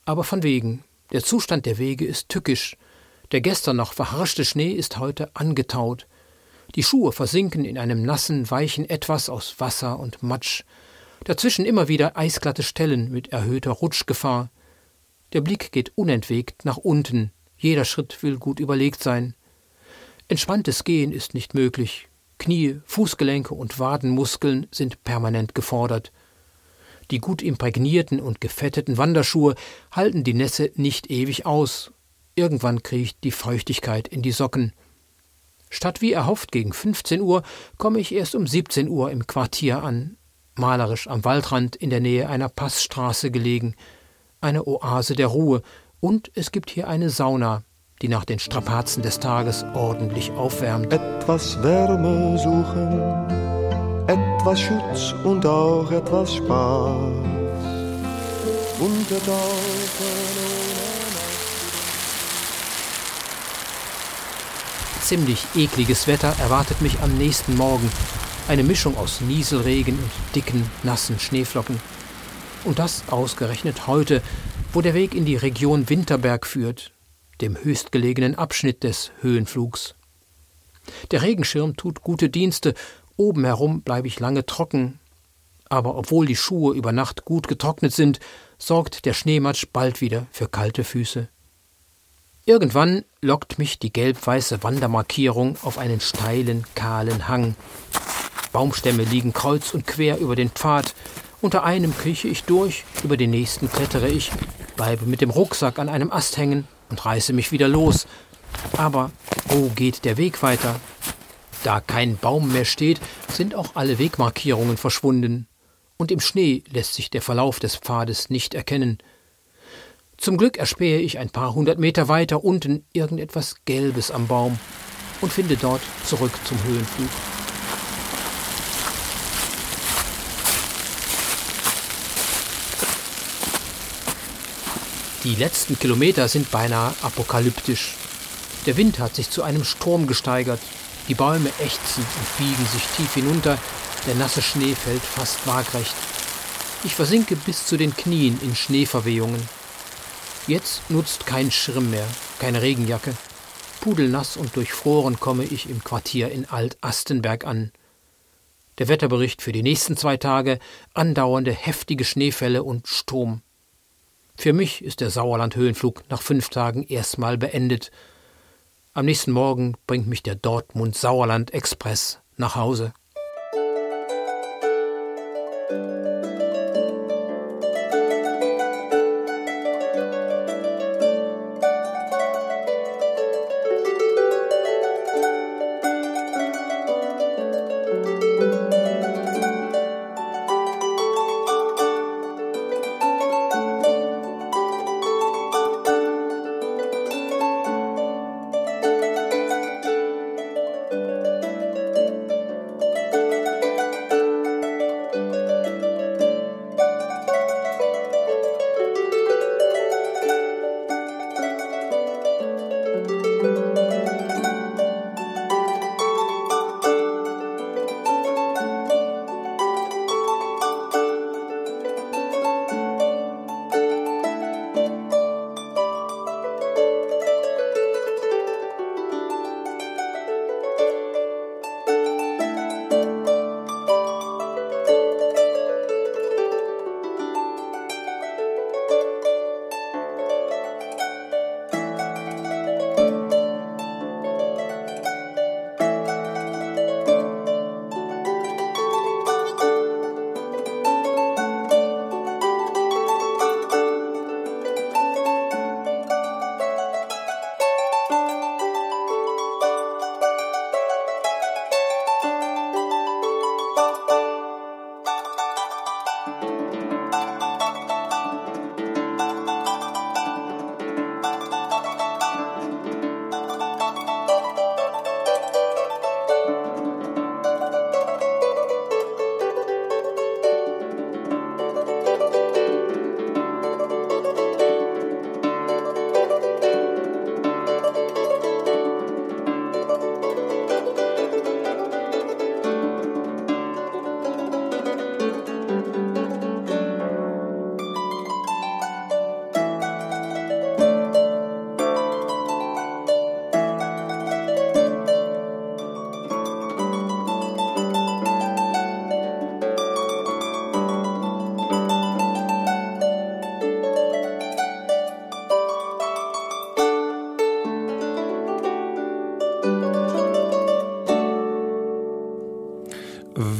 Aber von wegen. Der Zustand der Wege ist tückisch. Der gestern noch verharschte Schnee ist heute angetaut. Die Schuhe versinken in einem nassen, weichen Etwas aus Wasser und Matsch. Dazwischen immer wieder eisglatte Stellen mit erhöhter Rutschgefahr. Der Blick geht unentwegt nach unten. Jeder Schritt will gut überlegt sein. Entspanntes Gehen ist nicht möglich. Knie, Fußgelenke und Wadenmuskeln sind permanent gefordert. Die gut imprägnierten und gefetteten Wanderschuhe halten die Nässe nicht ewig aus. Irgendwann kriecht die Feuchtigkeit in die Socken. Statt wie erhofft gegen 15 Uhr komme ich erst um 17 Uhr im Quartier an, malerisch am Waldrand in der Nähe einer Passstraße gelegen, eine Oase der Ruhe, und es gibt hier eine Sauna, die nach den Strapazen des Tages ordentlich aufwärmt. Etwas Wärme suchen, etwas Schutz und auch etwas Spaß. Untertauchen Ziemlich ekliges Wetter erwartet mich am nächsten Morgen. Eine Mischung aus Nieselregen und dicken, nassen Schneeflocken. Und das ausgerechnet heute, wo der Weg in die Region Winterberg führt, dem höchstgelegenen Abschnitt des Höhenflugs. Der Regenschirm tut gute Dienste, oben herum bleibe ich lange trocken, aber obwohl die Schuhe über Nacht gut getrocknet sind, sorgt der Schneematsch bald wieder für kalte Füße. Irgendwann lockt mich die gelb-weiße Wandermarkierung auf einen steilen, kahlen Hang. Baumstämme liegen kreuz und quer über den Pfad. Unter einem krieche ich durch, über den nächsten klettere ich, bleibe mit dem Rucksack an einem Ast hängen und reiße mich wieder los. Aber wo geht der Weg weiter? Da kein Baum mehr steht, sind auch alle Wegmarkierungen verschwunden. Und im Schnee lässt sich der Verlauf des Pfades nicht erkennen. Zum Glück erspähe ich ein paar hundert Meter weiter unten irgendetwas Gelbes am Baum und finde dort zurück zum Höhenflug. Die letzten Kilometer sind beinahe apokalyptisch. Der Wind hat sich zu einem Sturm gesteigert. Die Bäume ächzen und biegen sich tief hinunter. Der nasse Schnee fällt fast waagrecht. Ich versinke bis zu den Knien in Schneeverwehungen. Jetzt nutzt kein Schirm mehr, keine Regenjacke. Pudelnass und durchfroren komme ich im Quartier in Alt-Astenberg an. Der Wetterbericht für die nächsten zwei Tage andauernde heftige Schneefälle und Sturm. Für mich ist der Sauerland-Höhenflug nach fünf Tagen erstmal beendet. Am nächsten Morgen bringt mich der Dortmund-Sauerland-Express nach Hause.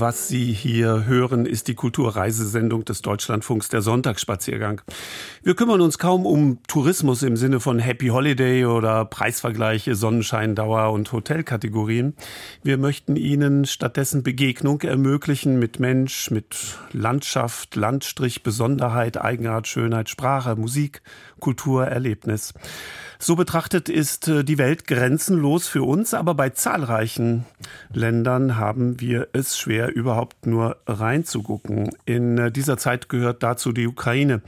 Was Sie hier hören, ist die Kulturreisesendung des Deutschlandfunks der Sonntagsspaziergang. Wir kümmern uns kaum um Tourismus im Sinne von Happy Holiday oder Preisvergleiche, Sonnenscheindauer und Hotelkategorien. Wir möchten Ihnen stattdessen Begegnung ermöglichen mit Mensch, mit Landschaft, Landstrich, Besonderheit, Eigenart, Schönheit, Sprache, Musik, Kultur, Erlebnis. So betrachtet ist äh, die Welt grenzenlos für uns, aber bei zahlreichen Ländern haben wir es schwer, überhaupt nur reinzugucken. In äh, dieser Zeit gehört dazu die Ukraine.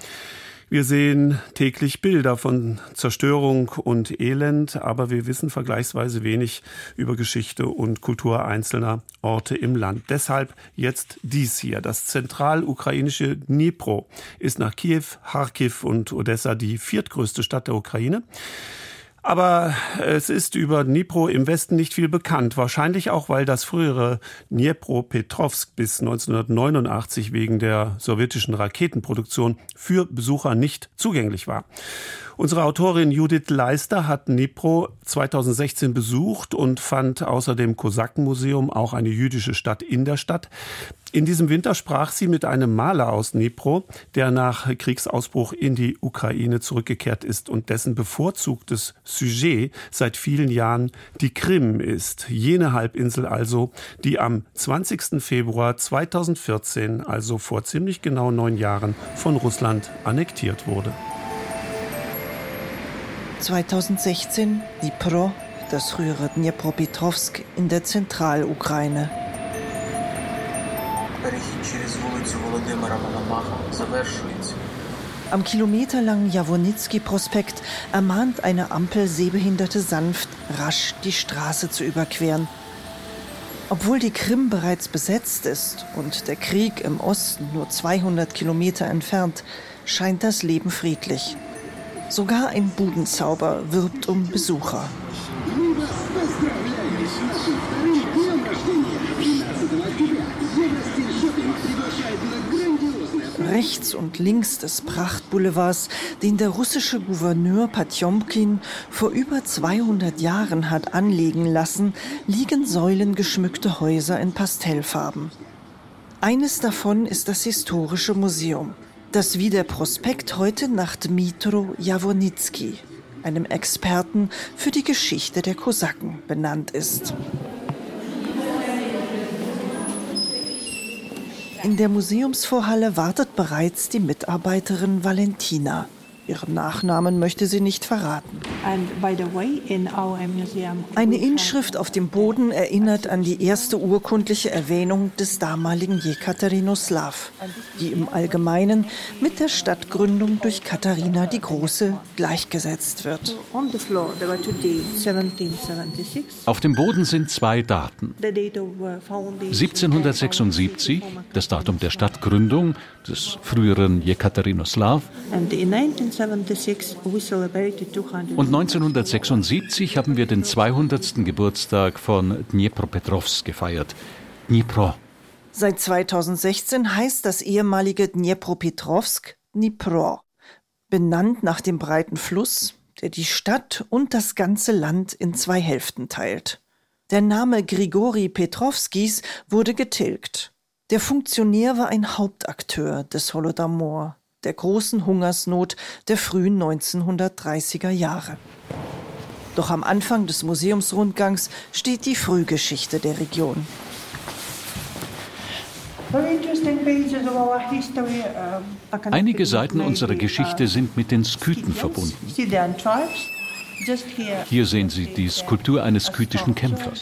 Wir sehen täglich Bilder von Zerstörung und Elend, aber wir wissen vergleichsweise wenig über Geschichte und Kultur einzelner Orte im Land. Deshalb jetzt dies hier. Das zentralukrainische Dnipro ist nach Kiew, Kharkiv und Odessa die viertgrößte Stadt der Ukraine. Aber es ist über Dnipro im Westen nicht viel bekannt. Wahrscheinlich auch, weil das frühere Dnipropetrovsk bis 1989 wegen der sowjetischen Raketenproduktion für Besucher nicht zugänglich war. Unsere Autorin Judith Leister hat Dnipro 2016 besucht und fand außer dem Kosakenmuseum auch eine jüdische Stadt in der Stadt. In diesem Winter sprach sie mit einem Maler aus Dnipro, der nach Kriegsausbruch in die Ukraine zurückgekehrt ist und dessen bevorzugtes Sujet seit vielen Jahren die Krim ist. Jene Halbinsel also, die am 20. Februar 2014, also vor ziemlich genau neun Jahren, von Russland annektiert wurde. 2016 Dnipro, das frühere Dnipropetrovsk in der Zentralukraine. Am kilometerlangen Jawornitzki-Prospekt ermahnt eine Ampel Sehbehinderte sanft, rasch die Straße zu überqueren. Obwohl die Krim bereits besetzt ist und der Krieg im Osten nur 200 Kilometer entfernt, scheint das Leben friedlich. Sogar ein Budenzauber wirbt um Besucher. Rechts und links des Prachtboulevards, den der russische Gouverneur Potjomkin vor über 200 Jahren hat anlegen lassen, liegen säulengeschmückte Häuser in Pastellfarben. Eines davon ist das Historische Museum, das wie der Prospekt heute nach Dmitro Jawonitzki, einem Experten für die Geschichte der Kosaken, benannt ist. In der Museumsvorhalle wartet bereits die Mitarbeiterin Valentina. Ihren Nachnamen möchte sie nicht verraten. Eine Inschrift auf dem Boden erinnert an die erste urkundliche Erwähnung des damaligen Jekaterinoslav, die im Allgemeinen mit der Stadtgründung durch Katharina die Große gleichgesetzt wird. Auf dem Boden sind zwei Daten. 1776, das Datum der Stadtgründung des früheren Jekaterinoslav, und 1976 haben wir den 200. Geburtstag von Dnipropetrovsk gefeiert. Dnipro. Seit 2016 heißt das ehemalige Dnipropetrovsk Dnipro, benannt nach dem breiten Fluss, der die Stadt und das ganze Land in zwei Hälften teilt. Der Name Grigori Petrovskis wurde getilgt. Der Funktionär war ein Hauptakteur des Holodomor der großen Hungersnot der frühen 1930er Jahre. Doch am Anfang des Museumsrundgangs steht die Frühgeschichte der Region. Einige Seiten unserer Geschichte sind mit den Skythen verbunden. Hier sehen Sie die Skulptur eines skytischen Kämpfers.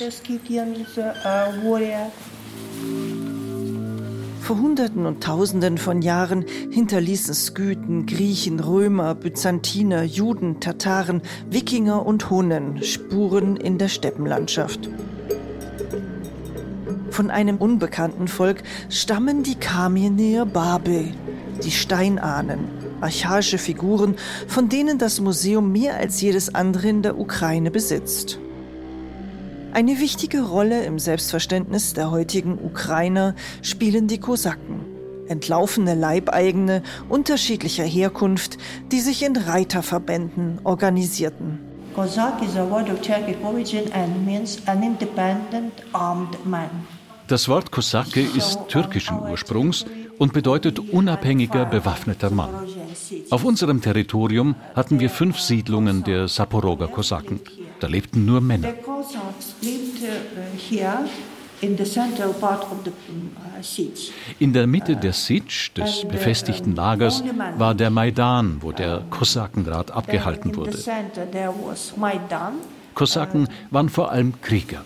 Vor Hunderten und Tausenden von Jahren hinterließen Skythen, Griechen, Römer, Byzantiner, Juden, Tataren, Wikinger und Hunnen Spuren in der Steppenlandschaft. Von einem unbekannten Volk stammen die Kamener Babe, die Steinahnen, archaische Figuren, von denen das Museum mehr als jedes andere in der Ukraine besitzt. Eine wichtige Rolle im Selbstverständnis der heutigen Ukrainer spielen die Kosaken. Entlaufene Leibeigene unterschiedlicher Herkunft, die sich in Reiterverbänden organisierten. Cossack is a word of Turkic origin and means an independent armed man. Das Wort Kosake ist türkischen Ursprungs und bedeutet unabhängiger bewaffneter Mann. Auf unserem Territorium hatten wir fünf Siedlungen der Saporoga Kosaken. Da lebten nur Männer. In der Mitte der Sitsch, des befestigten Lagers, war der Maidan, wo der Kosakenrat abgehalten wurde. Kosaken waren vor allem Krieger.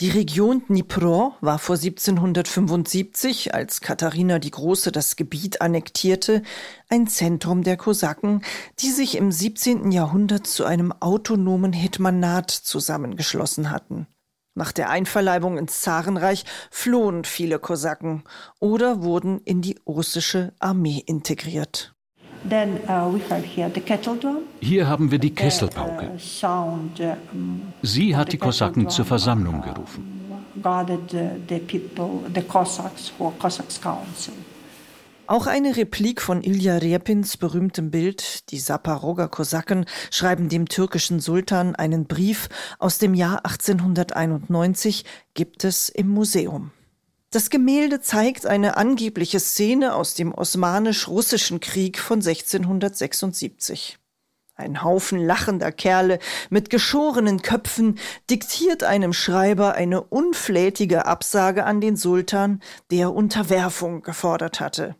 Die Region Dnipro war vor 1775, als Katharina die Große das Gebiet annektierte, ein Zentrum der Kosaken, die sich im 17. Jahrhundert zu einem autonomen Hetmanat zusammengeschlossen hatten. Nach der Einverleibung ins Zarenreich flohen viele Kosaken oder wurden in die russische Armee integriert. Uh, Hier haben wir die Kesselpauke. Sie hat die Kosaken zur Versammlung gerufen. Auch eine Replik von Ilja Repins berühmtem Bild, die Saporoger Kosaken schreiben dem türkischen Sultan einen Brief aus dem Jahr 1891, gibt es im Museum. Das Gemälde zeigt eine angebliche Szene aus dem osmanisch-russischen Krieg von 1676. Ein Haufen lachender Kerle mit geschorenen Köpfen diktiert einem Schreiber eine unflätige Absage an den Sultan, der Unterwerfung gefordert hatte.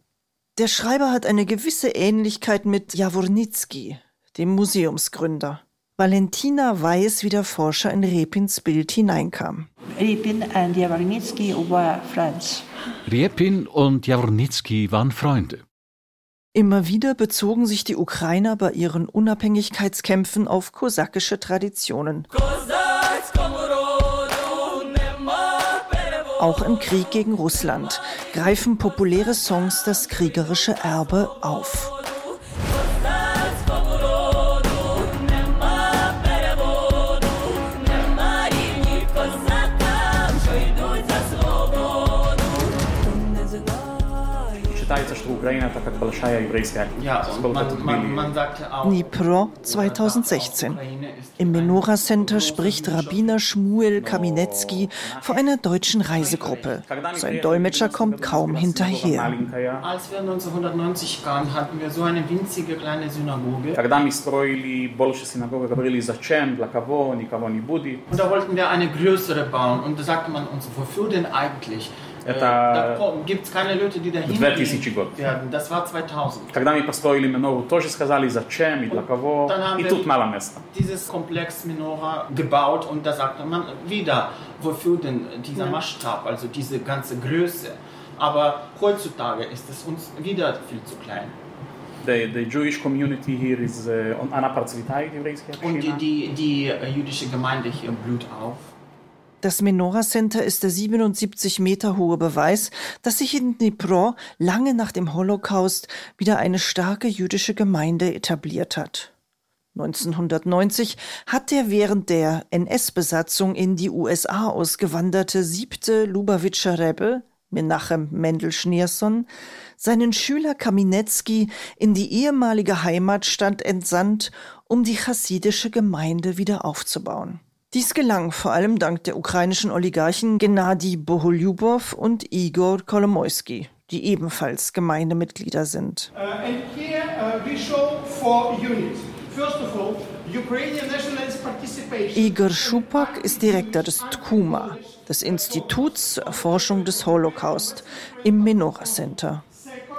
Der Schreiber hat eine gewisse Ähnlichkeit mit Jawornitzki, dem Museumsgründer. Valentina weiß, wie der Forscher in Repins Bild hineinkam. Repin and Jawornitsky were friends. Riepin und Jawornitsky waren Freunde. Immer wieder bezogen sich die Ukrainer bei ihren Unabhängigkeitskämpfen auf kosakische Traditionen. Auch im Krieg gegen Russland greifen populäre Songs das kriegerische Erbe auf. Ja, und man, man, man sagte auch, Dnipro 2016. Im Menora Center spricht Rabbiner Shmuel Kaminetsky vor einer deutschen Reisegruppe. Sein Dolmetscher kommt kaum hinterher. als wir 1990 kamen, hatten wir so eine winzige kleine Synagoge. Когда мы строили больше синагог, говорили, зачем, для кого, никого не будет. Und da wollten wir eine größere bauen. Und da sagte man uns, wofür denn eigentlich? Äh, Это da gibt es keine Leute, die da в 2000 hingehen год. werden. Das war 2000. Когда мы построили Менору, тоже сказали, зачем и для кого. Dann haben И wir тут мало места. dieses Komplex Menora gebaut und da sagte man wieder, wofür denn dieser Ja. Maßstab, also diese ganze Größe. Aber heutzutage ist es uns wieder viel zu klein. The, the Jewish community here is uh, on она процветает еврейская Und die, община. die, die äh, jüdische Gemeinde hier blüht auf. Das Menora Center ist der 77 Meter hohe Beweis, dass sich in Dnipro lange nach dem Holocaust wieder eine starke jüdische Gemeinde etabliert hat. 1990 hat der während der NS-Besatzung in die USA ausgewanderte siebte Lubavitcher Rebbe, Menachem Mendel Schneerson, seinen Schüler Kaminetsky in die ehemalige Heimatstadt entsandt, um die chassidische Gemeinde wieder aufzubauen. Dies gelang vor allem dank der ukrainischen Oligarchen Gennady Boholyubov und Igor Kolomoisky, die ebenfalls Gemeindemitglieder sind. Uh, and here uh. Igor Schupak ist Direktor des TKUMA, des Instituts zur Erforschung des Holocaust, im Menora Center.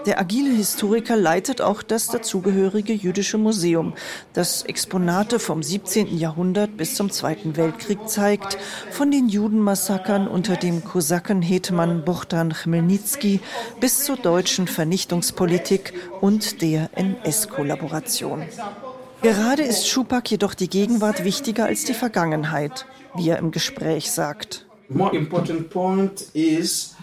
Der agile Historiker leitet auch das dazugehörige jüdische Museum, das Exponate vom 17. Jahrhundert bis zum Zweiten Weltkrieg zeigt, von den Judenmassakern unter dem Kosakenhetman Bohdan Chmelnytsky bis zur deutschen Vernichtungspolitik und der NS-Kollaboration. Gerade ist Schupak jedoch die Gegenwart wichtiger als die Vergangenheit, wie er im Gespräch sagt. More important point is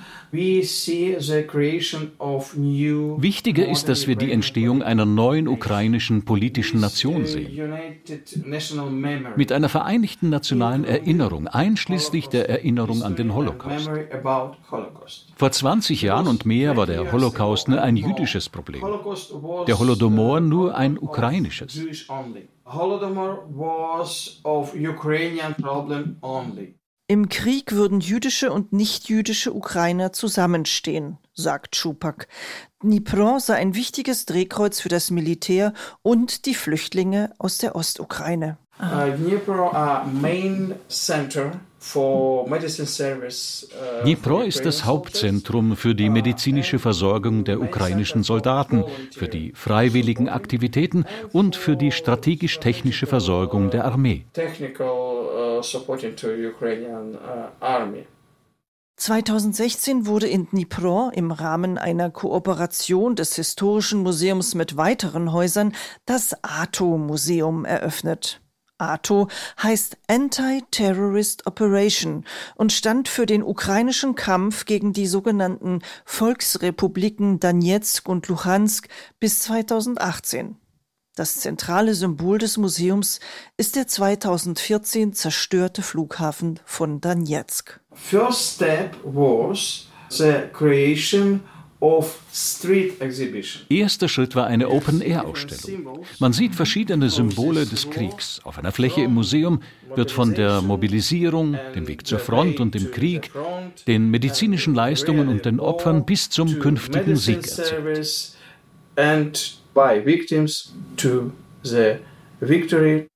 Wichtiger ist, dass wir die Entstehung einer neuen ukrainischen politischen Nation sehen. Mit einer vereinigten nationalen Erinnerung, einschließlich der Erinnerung an den Holocaust. Vor 20 Jahren und mehr war der Holocaust nur ein jüdisches Problem. Der Holodomor nur ein ukrainisches. Holodomor was of Ukrainian problem only. Im Krieg würden jüdische und nichtjüdische Ukrainer zusammenstehen, sagt Schupak. Dnipro sei ein wichtiges Drehkreuz für das Militär und die Flüchtlinge aus der Ostukraine. Uh, Dnipro are main center for medicine service. Uh, Dnipro ist das Hauptzentrum für die medizinische Versorgung der ukrainischen Soldaten, für die freiwilligen Aktivitäten und für die strategisch-technische Versorgung der Armee. Technical uh. 2016 wurde in Dnipro im Rahmen einer Kooperation des Historischen Museums mit weiteren Häusern das ATO-Museum eröffnet. ATO heißt Anti-Terrorist Operation und stand für den ukrainischen Kampf gegen die sogenannten Volksrepubliken Donetsk und Luhansk bis 2018. Das zentrale Symbol des Museums ist der 2014 zerstörte Flughafen von Donetsk. First step was the creation of street exhibition. Erster Schritt war eine Open-Air-Ausstellung. Man sieht verschiedene Symbole des Kriegs. Auf einer Fläche im Museum wird von der Mobilisierung, dem Weg zur Front und dem Krieg, den medizinischen Leistungen und den Opfern bis zum künftigen Sieg erzählt. By victims to the victory.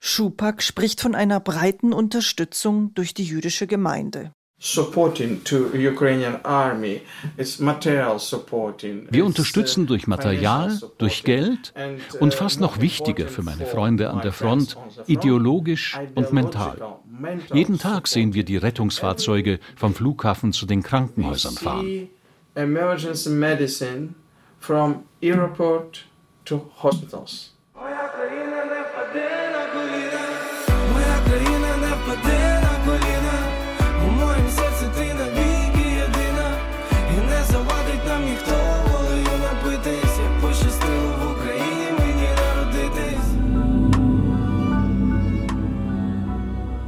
Schupak spricht von einer breiten Unterstützung durch die jüdische Gemeinde. supporting to Ukrainian army. It's material supporting. Wir unterstützen durch Material, durch Geld und fast noch wichtiger für meine Freunde an der Front, ideologisch und mental. Jeden Tag sehen wir die Rettungsfahrzeuge vom Flughafen zu den Krankenhäusern fahren. Emergency medicine from airport to hospitals.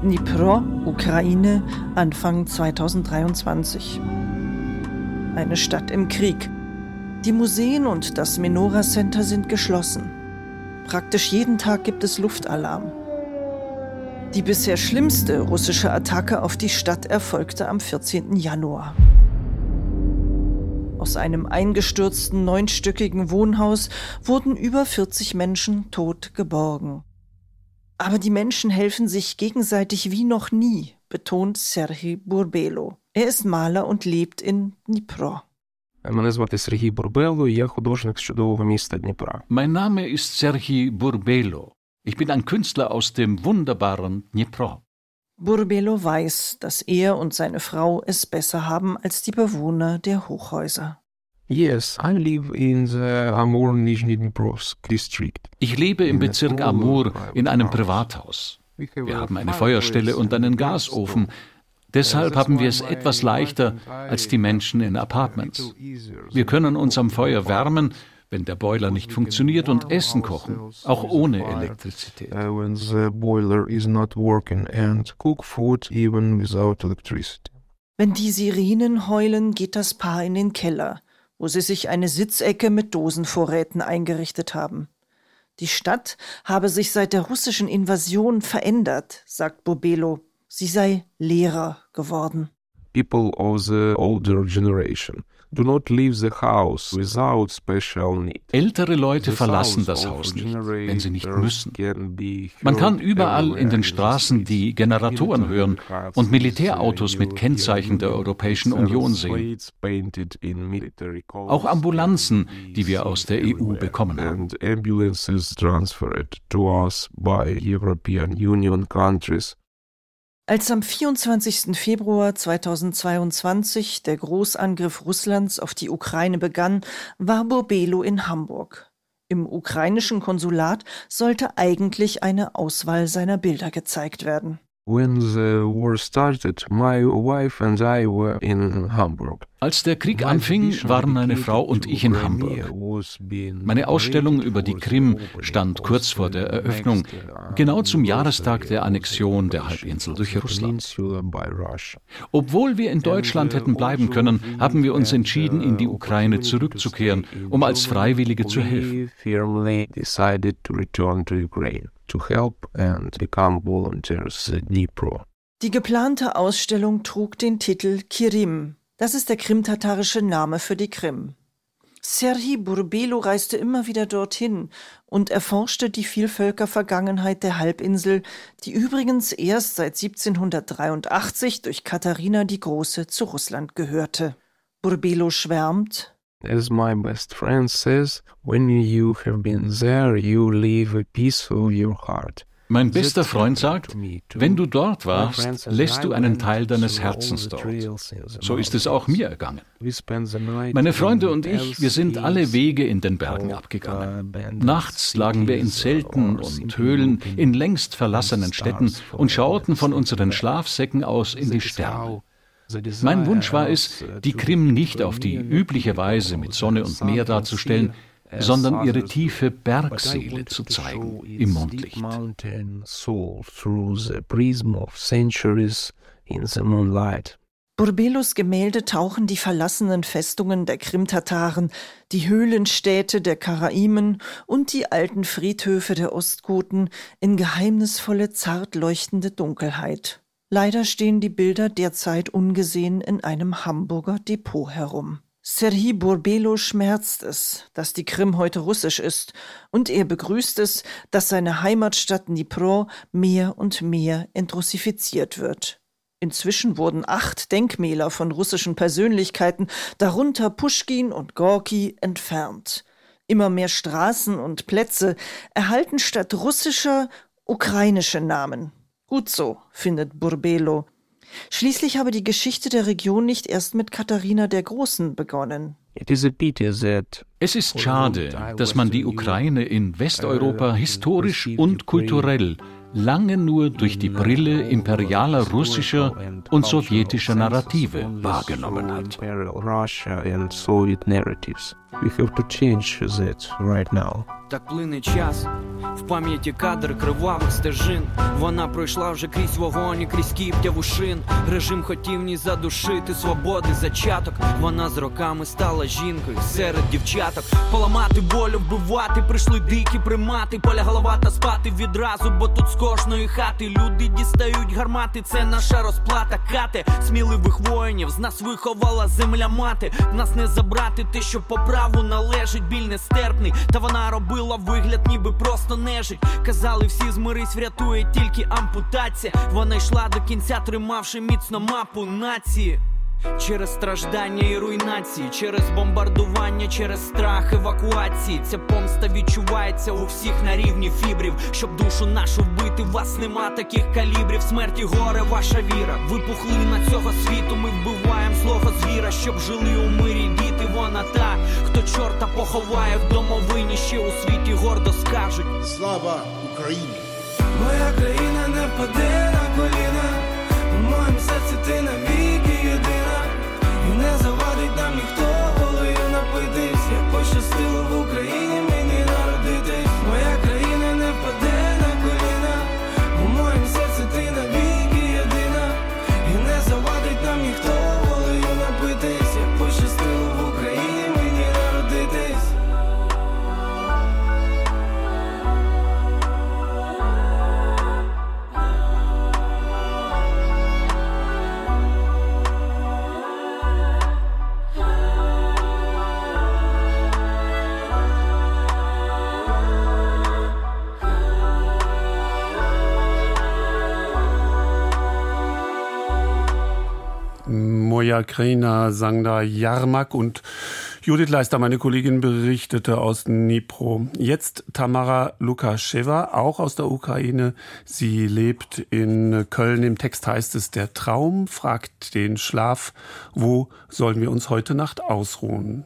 Dnipro, Ukraine, Anfang 2023. Eine Stadt im Krieg. Die Museen und das Menora Center sind geschlossen. Praktisch jeden Tag gibt es Luftalarm. Die bisher schlimmste russische Attacke auf die Stadt erfolgte am 14. Januar. Aus einem eingestürzten neunstöckigen Wohnhaus wurden über 40 Menschen tot geborgen. Aber die Menschen helfen sich gegenseitig wie noch nie, betont Serhii Burbelo. Er ist Maler und lebt in Dnipro. Мене звати Сергій Бурбело, я художник з чудового міста Дніпра. Mein Name ist Serhii Burbelo. Ich bin ein Künstler aus dem wunderbaren Dnipro. Burbelo weiß, dass er und seine Frau es besser haben als die Bewohner der Hochhäuser. Yes, I live in the Amur Nizhny Dniprovsk district. Ich lebe im Bezirk Amur in einem Privathaus. Wir haben eine Feuerstelle und einen Gasofen. Deshalb haben wir es etwas leichter als die Menschen in Apartments. Wir können uns am Feuer wärmen, wenn der Boiler nicht funktioniert und Essen kochen, auch ohne Elektrizität. Electricity. Wenn die Sirenen heulen, geht das Paar in den Keller, wo sie sich eine Sitzecke mit Dosenvorräten eingerichtet haben. Die Stadt habe sich seit der russischen Invasion verändert, sagt Bobelo. Sie sei leerer geworden. People of the older generation do not leave the house without special need. Ältere Leute verlassen das Haus nicht, wenn sie nicht müssen. Man kann überall in den Straßen die Generatoren hören und Militärautos mit Kennzeichen der Europäischen Union sehen. Auch Ambulanzen, die wir aus der EU bekommen haben. Als am 24. Februar 2022 der Großangriff Russlands auf die Ukraine begann, war Burbelo in Hamburg. Im ukrainischen Konsulat sollte eigentlich eine Auswahl seiner Bilder gezeigt werden. When the war started, my wife and I were in Hamburg. Als der Krieg anfing, waren meine Frau und ich in Hamburg. Meine Ausstellung über die Krim stand kurz vor der Eröffnung, genau zum Jahrestag der Annexion der Halbinsel durch Russland. Obwohl wir in Deutschland hätten bleiben können, haben wir uns entschieden, in die Ukraine zurückzukehren, um als Freiwillige zu helfen. Die geplante Ausstellung trug den Titel Kirim. Das ist der krimtatarische Name für die Krim. Serhii Burbelo reiste immer wieder dorthin und erforschte die Vielvölkervergangenheit der Halbinsel, die übrigens erst seit 1783 durch Katharina die Große zu Russland gehörte. Burbelo schwärmt, As my best friend says, when you have been there, you leave a piece of your heart. Mein bester Freund sagt, wenn du dort warst, lässt du einen Teil deines Herzens dort. So ist es auch mir ergangen. Meine Freunde und ich, wir sind alle Wege in den Bergen abgegangen. Nachts lagen wir in Zelten und Höhlen in längst verlassenen Städten und schauten von unseren Schlafsäcken aus in die Sterne. Mein Wunsch war es, die Krim nicht auf die übliche Weise mit Sonne und Meer darzustellen, sondern ihre tiefe Bergseele zu zeigen im Mondlicht. Burbelos Gemälde tauchen die verlassenen Festungen der Krimtataren, die Höhlenstädte der Karaimen und die alten Friedhöfe der Ostgoten in geheimnisvolle, zart leuchtende Dunkelheit. Leider stehen die Bilder derzeit ungesehen in einem Hamburger Depot herum. Serhii Burbelo schmerzt es, dass die Krim heute russisch ist, und er begrüßt es, dass seine Heimatstadt Dnipro mehr und mehr entrussifiziert wird. Inzwischen wurden acht Denkmäler von russischen Persönlichkeiten, darunter Puschkin und Gorki, entfernt. Immer mehr Straßen und Plätze erhalten statt russischer ukrainische Namen. Gut so, findet Burbelo. Schließlich habe die Geschichte der Region nicht erst mit Katharina der Großen begonnen. Es ist schade, dass man die Ukraine in Westeuropa historisch und kulturell lange nur durch die Brille imperialer russischer und sowjetischer Narrative wahrgenommen hat. We have to change that right now. Так плине час, в пам'яті кадр кривавих стежин. Вона пройшла вже крізь вогонь, і крізь кіптяву шин. Режим хотів ні задушити свободи зачаток. Вона з роками стала жінкою серед дівчаток. Поламати волю, вбивати, прийшли дикі примати. Поля голова та спати відразу, бо тут з кожної хати люди дістають гармати. Це наша розплата, кати сміливих воїнів. З нас виховала земля мати. Нас не забрати те, що по праву належить, біль нестерпний. Та вона робила вигляд, ніби просто нежить. Казали, всі змирись, врятує тільки ампутація. Вона йшла до кінця, тримавши міцно мапу нації. Через страждання і руйнації, через бомбардування, через страх евакуації. Ця помста відчувається у всіх на рівні фібрів. Щоб душу нашу вбити, вас нема таких калібрів. Смерті горе, ваша віра. Випухли на цього світу. Ми вбиваємо злого звіра, щоб жили у мирі діти. Вона та, хто чорта поховає в домовині, ще у світі гордо скажуть. Слава Україні! Моя країна не впаде на коліна. У моєму серці ти навіки ніхто голою напитись. Як пощастило в Україні Moja Krena sang da Jarmak und Judith Leister, meine Kollegin, berichtete aus Dnipro. Jetzt Tamara Lukascheva, auch aus der Ukraine. Sie lebt in Köln. Im Text heißt es, der Traum fragt den Schlaf. Wo sollen wir uns heute Nacht ausruhen?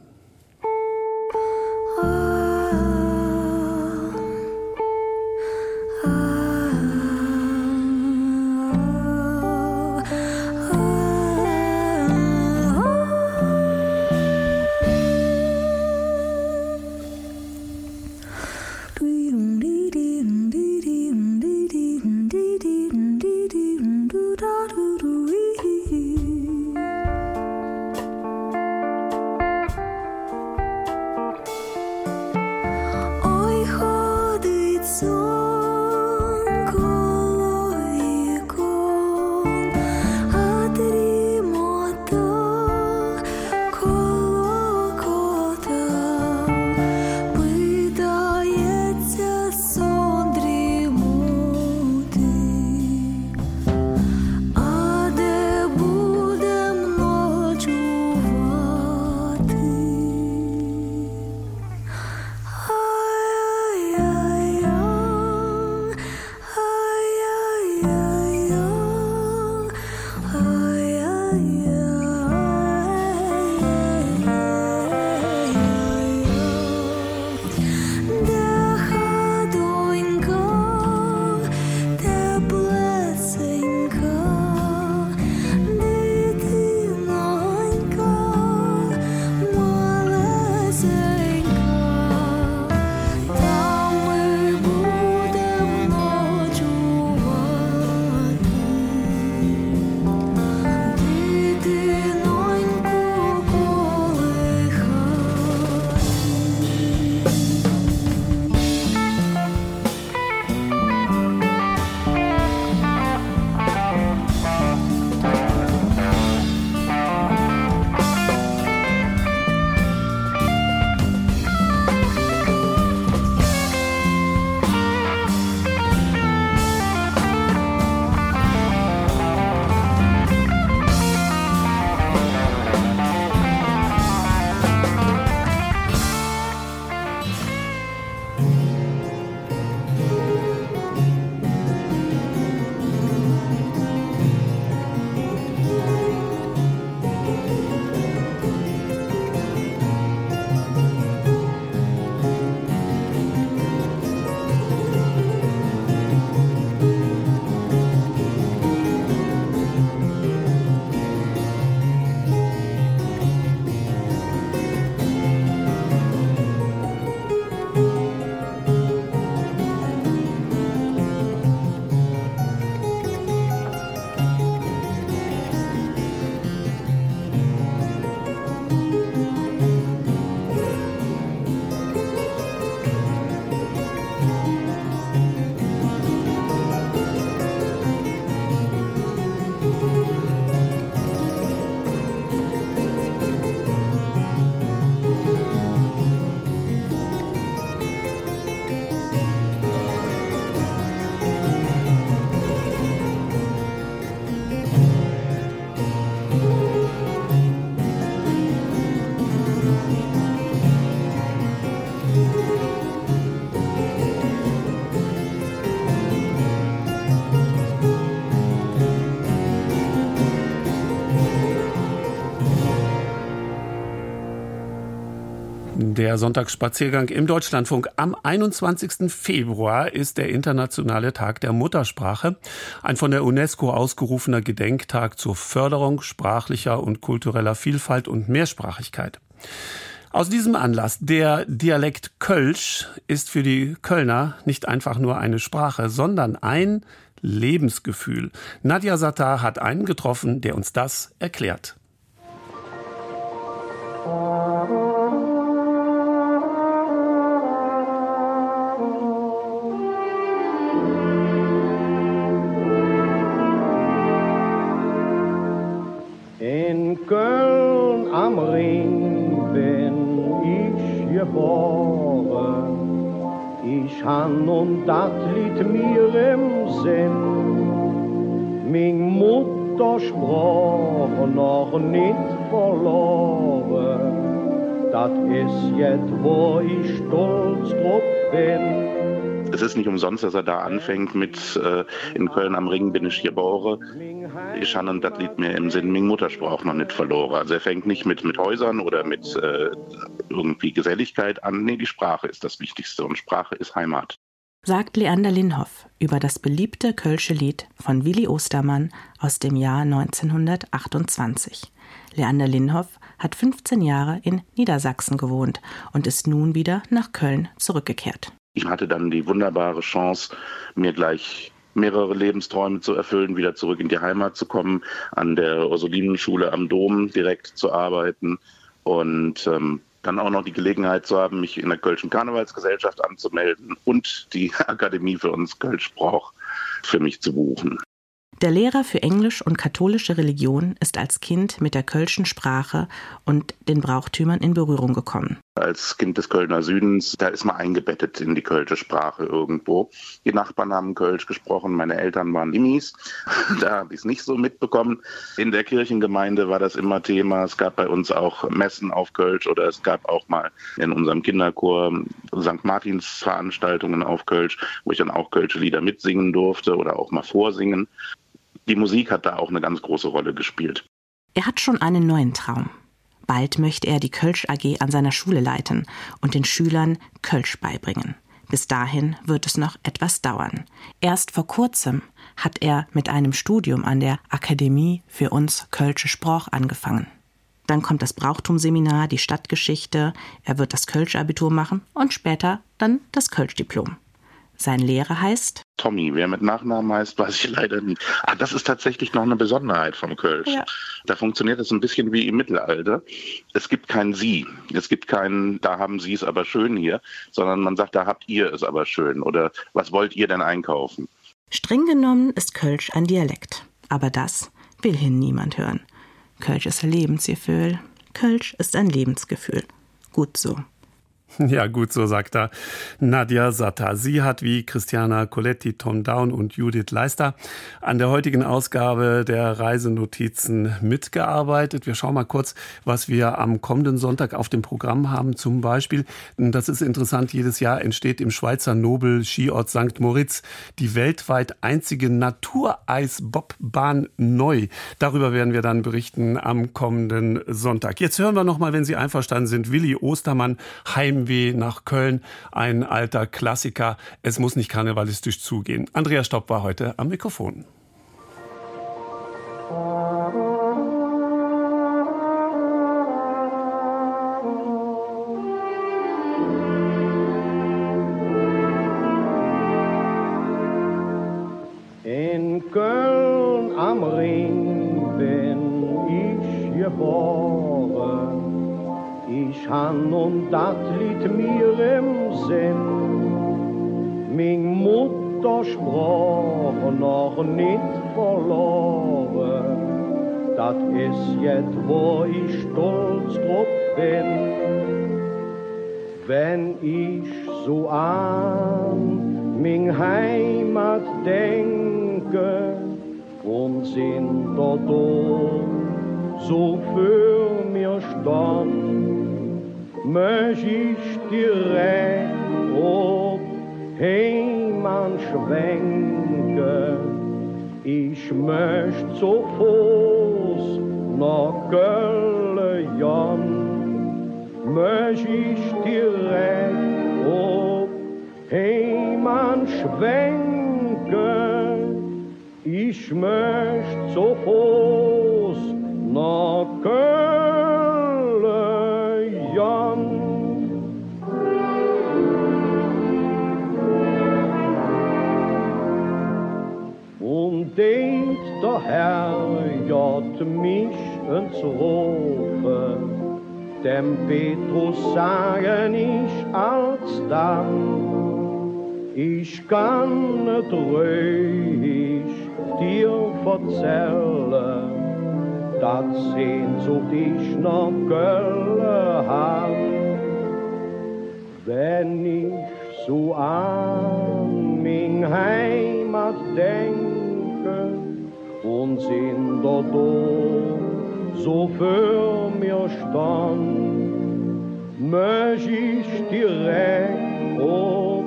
Der Sonntagsspaziergang im Deutschlandfunk. Am 21. Februar ist der internationale Tag der Muttersprache, ein von der UNESCO ausgerufener Gedenktag zur Förderung sprachlicher und kultureller Vielfalt und Mehrsprachigkeit. Aus diesem Anlass, der Dialekt Kölsch ist für die Kölner nicht einfach nur eine Sprache, sondern ein Lebensgefühl. Nadja Sattar hat einen getroffen, der uns das erklärt. Han und dat lied mir im Sinn. Min Mutter sprach noch nicht verloren. Dat is jet, wo ich stolz drauf bin. Es ist nicht umsonst, dass er da anfängt mit äh, in Köln am Ring bin ich geboren. Ich habe das Lied mir im Sinn Ming Muttersprache noch nicht verloren. Also er fängt nicht mit, mit Häusern oder mit äh, irgendwie Geselligkeit an. Nee, die Sprache ist das Wichtigste und Sprache ist Heimat. Sagt Leander Linhoff über das beliebte Kölsche Lied von Willi Ostermann aus dem Jahr 1928. Leander Linhoff hat 15 Jahre in Niedersachsen gewohnt und ist nun wieder nach Köln zurückgekehrt. Ich hatte dann die wunderbare Chance, mir gleich mehrere Lebensträume zu erfüllen, wieder zurück in die Heimat zu kommen, an der Ursulinenschule am Dom direkt zu arbeiten und ähm, dann auch noch die Gelegenheit zu haben, mich in der Kölschen Karnevalsgesellschaft anzumelden und die (laughs) Akademie für uns Kölsch brauch für mich zu buchen. Der Lehrer für Englisch und katholische Religion ist als Kind mit der kölschen Sprache und den Brauchtümern in Berührung gekommen. Als Kind des Kölner Südens, da ist man eingebettet in die kölsche Sprache irgendwo. Die Nachbarn haben Kölsch gesprochen, meine Eltern waren Immis. (laughs) Da habe ich es nicht so mitbekommen. In der Kirchengemeinde war das immer Thema. Es gab bei uns auch Messen auf Kölsch oder es gab auch mal in unserem Kinderchor St. Martins Veranstaltungen auf Kölsch, wo ich dann auch Kölsche Lieder mitsingen durfte oder auch mal vorsingen. Die Musik hat da auch eine ganz große Rolle gespielt. Er hat schon einen neuen Traum. Bald möchte er die Kölsch AG an seiner Schule leiten und den Schülern Kölsch beibringen. Bis dahin wird es noch etwas dauern. Erst vor kurzem hat er mit einem Studium an der Akademie für uns Kölsche Sprach angefangen. Dann kommt das Brauchtumseminar, die Stadtgeschichte, er wird das Kölsch-Abitur machen und später dann das Kölsch-Diplom. Sein Lehrer heißt? Tommy. Wer mit Nachnamen heißt, weiß ich leider nicht. Ah, das ist tatsächlich noch eine Besonderheit vom Kölsch. Ja. Da funktioniert es ein bisschen wie im Mittelalter. Es gibt kein Sie. Es gibt kein, da haben Sie es aber schön hier, sondern man sagt, da habt ihr es aber schön. Oder was wollt ihr denn einkaufen? Streng genommen ist Kölsch ein Dialekt. Aber das will hin niemand hören. Kölsch ist ein Lebensgefühl. Kölsch ist ein Lebensgefühl. Gut so. (laughs) Ja, gut, so sagt er Nadja Satter. Sie hat wie Christiana Coletti, Tom Down und Judith Leister an der heutigen Ausgabe der Reisenotizen mitgearbeitet. Wir schauen mal kurz, was wir am kommenden Sonntag auf dem Programm haben. Zum Beispiel, das ist interessant, jedes Jahr entsteht im Schweizer Nobel Skiort St. Moritz die weltweit einzige Natureisbobbahn neu. Darüber werden wir dann berichten am kommenden Sonntag. Jetzt hören wir noch mal, wenn Sie einverstanden sind, Willi Ostermann, Heim Heimweh nach Köln, ein alter Klassiker. Es muss nicht karnevalistisch zugehen. Andrea Stopp war heute am Mikrofon. In Köln am Ring bin ich geboren. Ich han und dat lied mir im Sinn. Min Mutter sprach noch nicht verloren. Dat is jet, wo ich stolz drauf bin. Wenn ich so an min Heimat denke und sind dort so für mir stand, ich direkt ob Heimann schwenken. Ich möcht so Fuß nach Gölle Jan, möcht ich direkt ob Heimann schwenken. Ich möcht so Fuß nach Gölle Der Herr jott mich ins Rufe, dem Petrus sagen ich alsdann, ich kann nicht ruhig dir verzählen, dass Sehnsucht ich noch Gölle hab, wenn ich so an min Heimat denke und sind dort so für mir stand, möcht ich direkt ob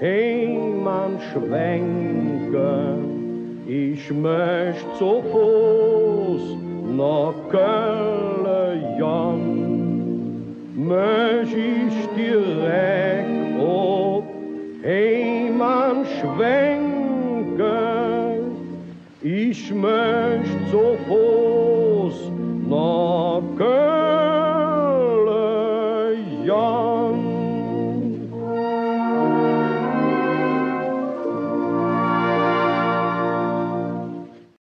Heimann schwenken. Ich möcht so Fuß nach Kölle Jan, möcht ich direkt ob Heimann schwenken. Ich möcht so Fuß nach Kölle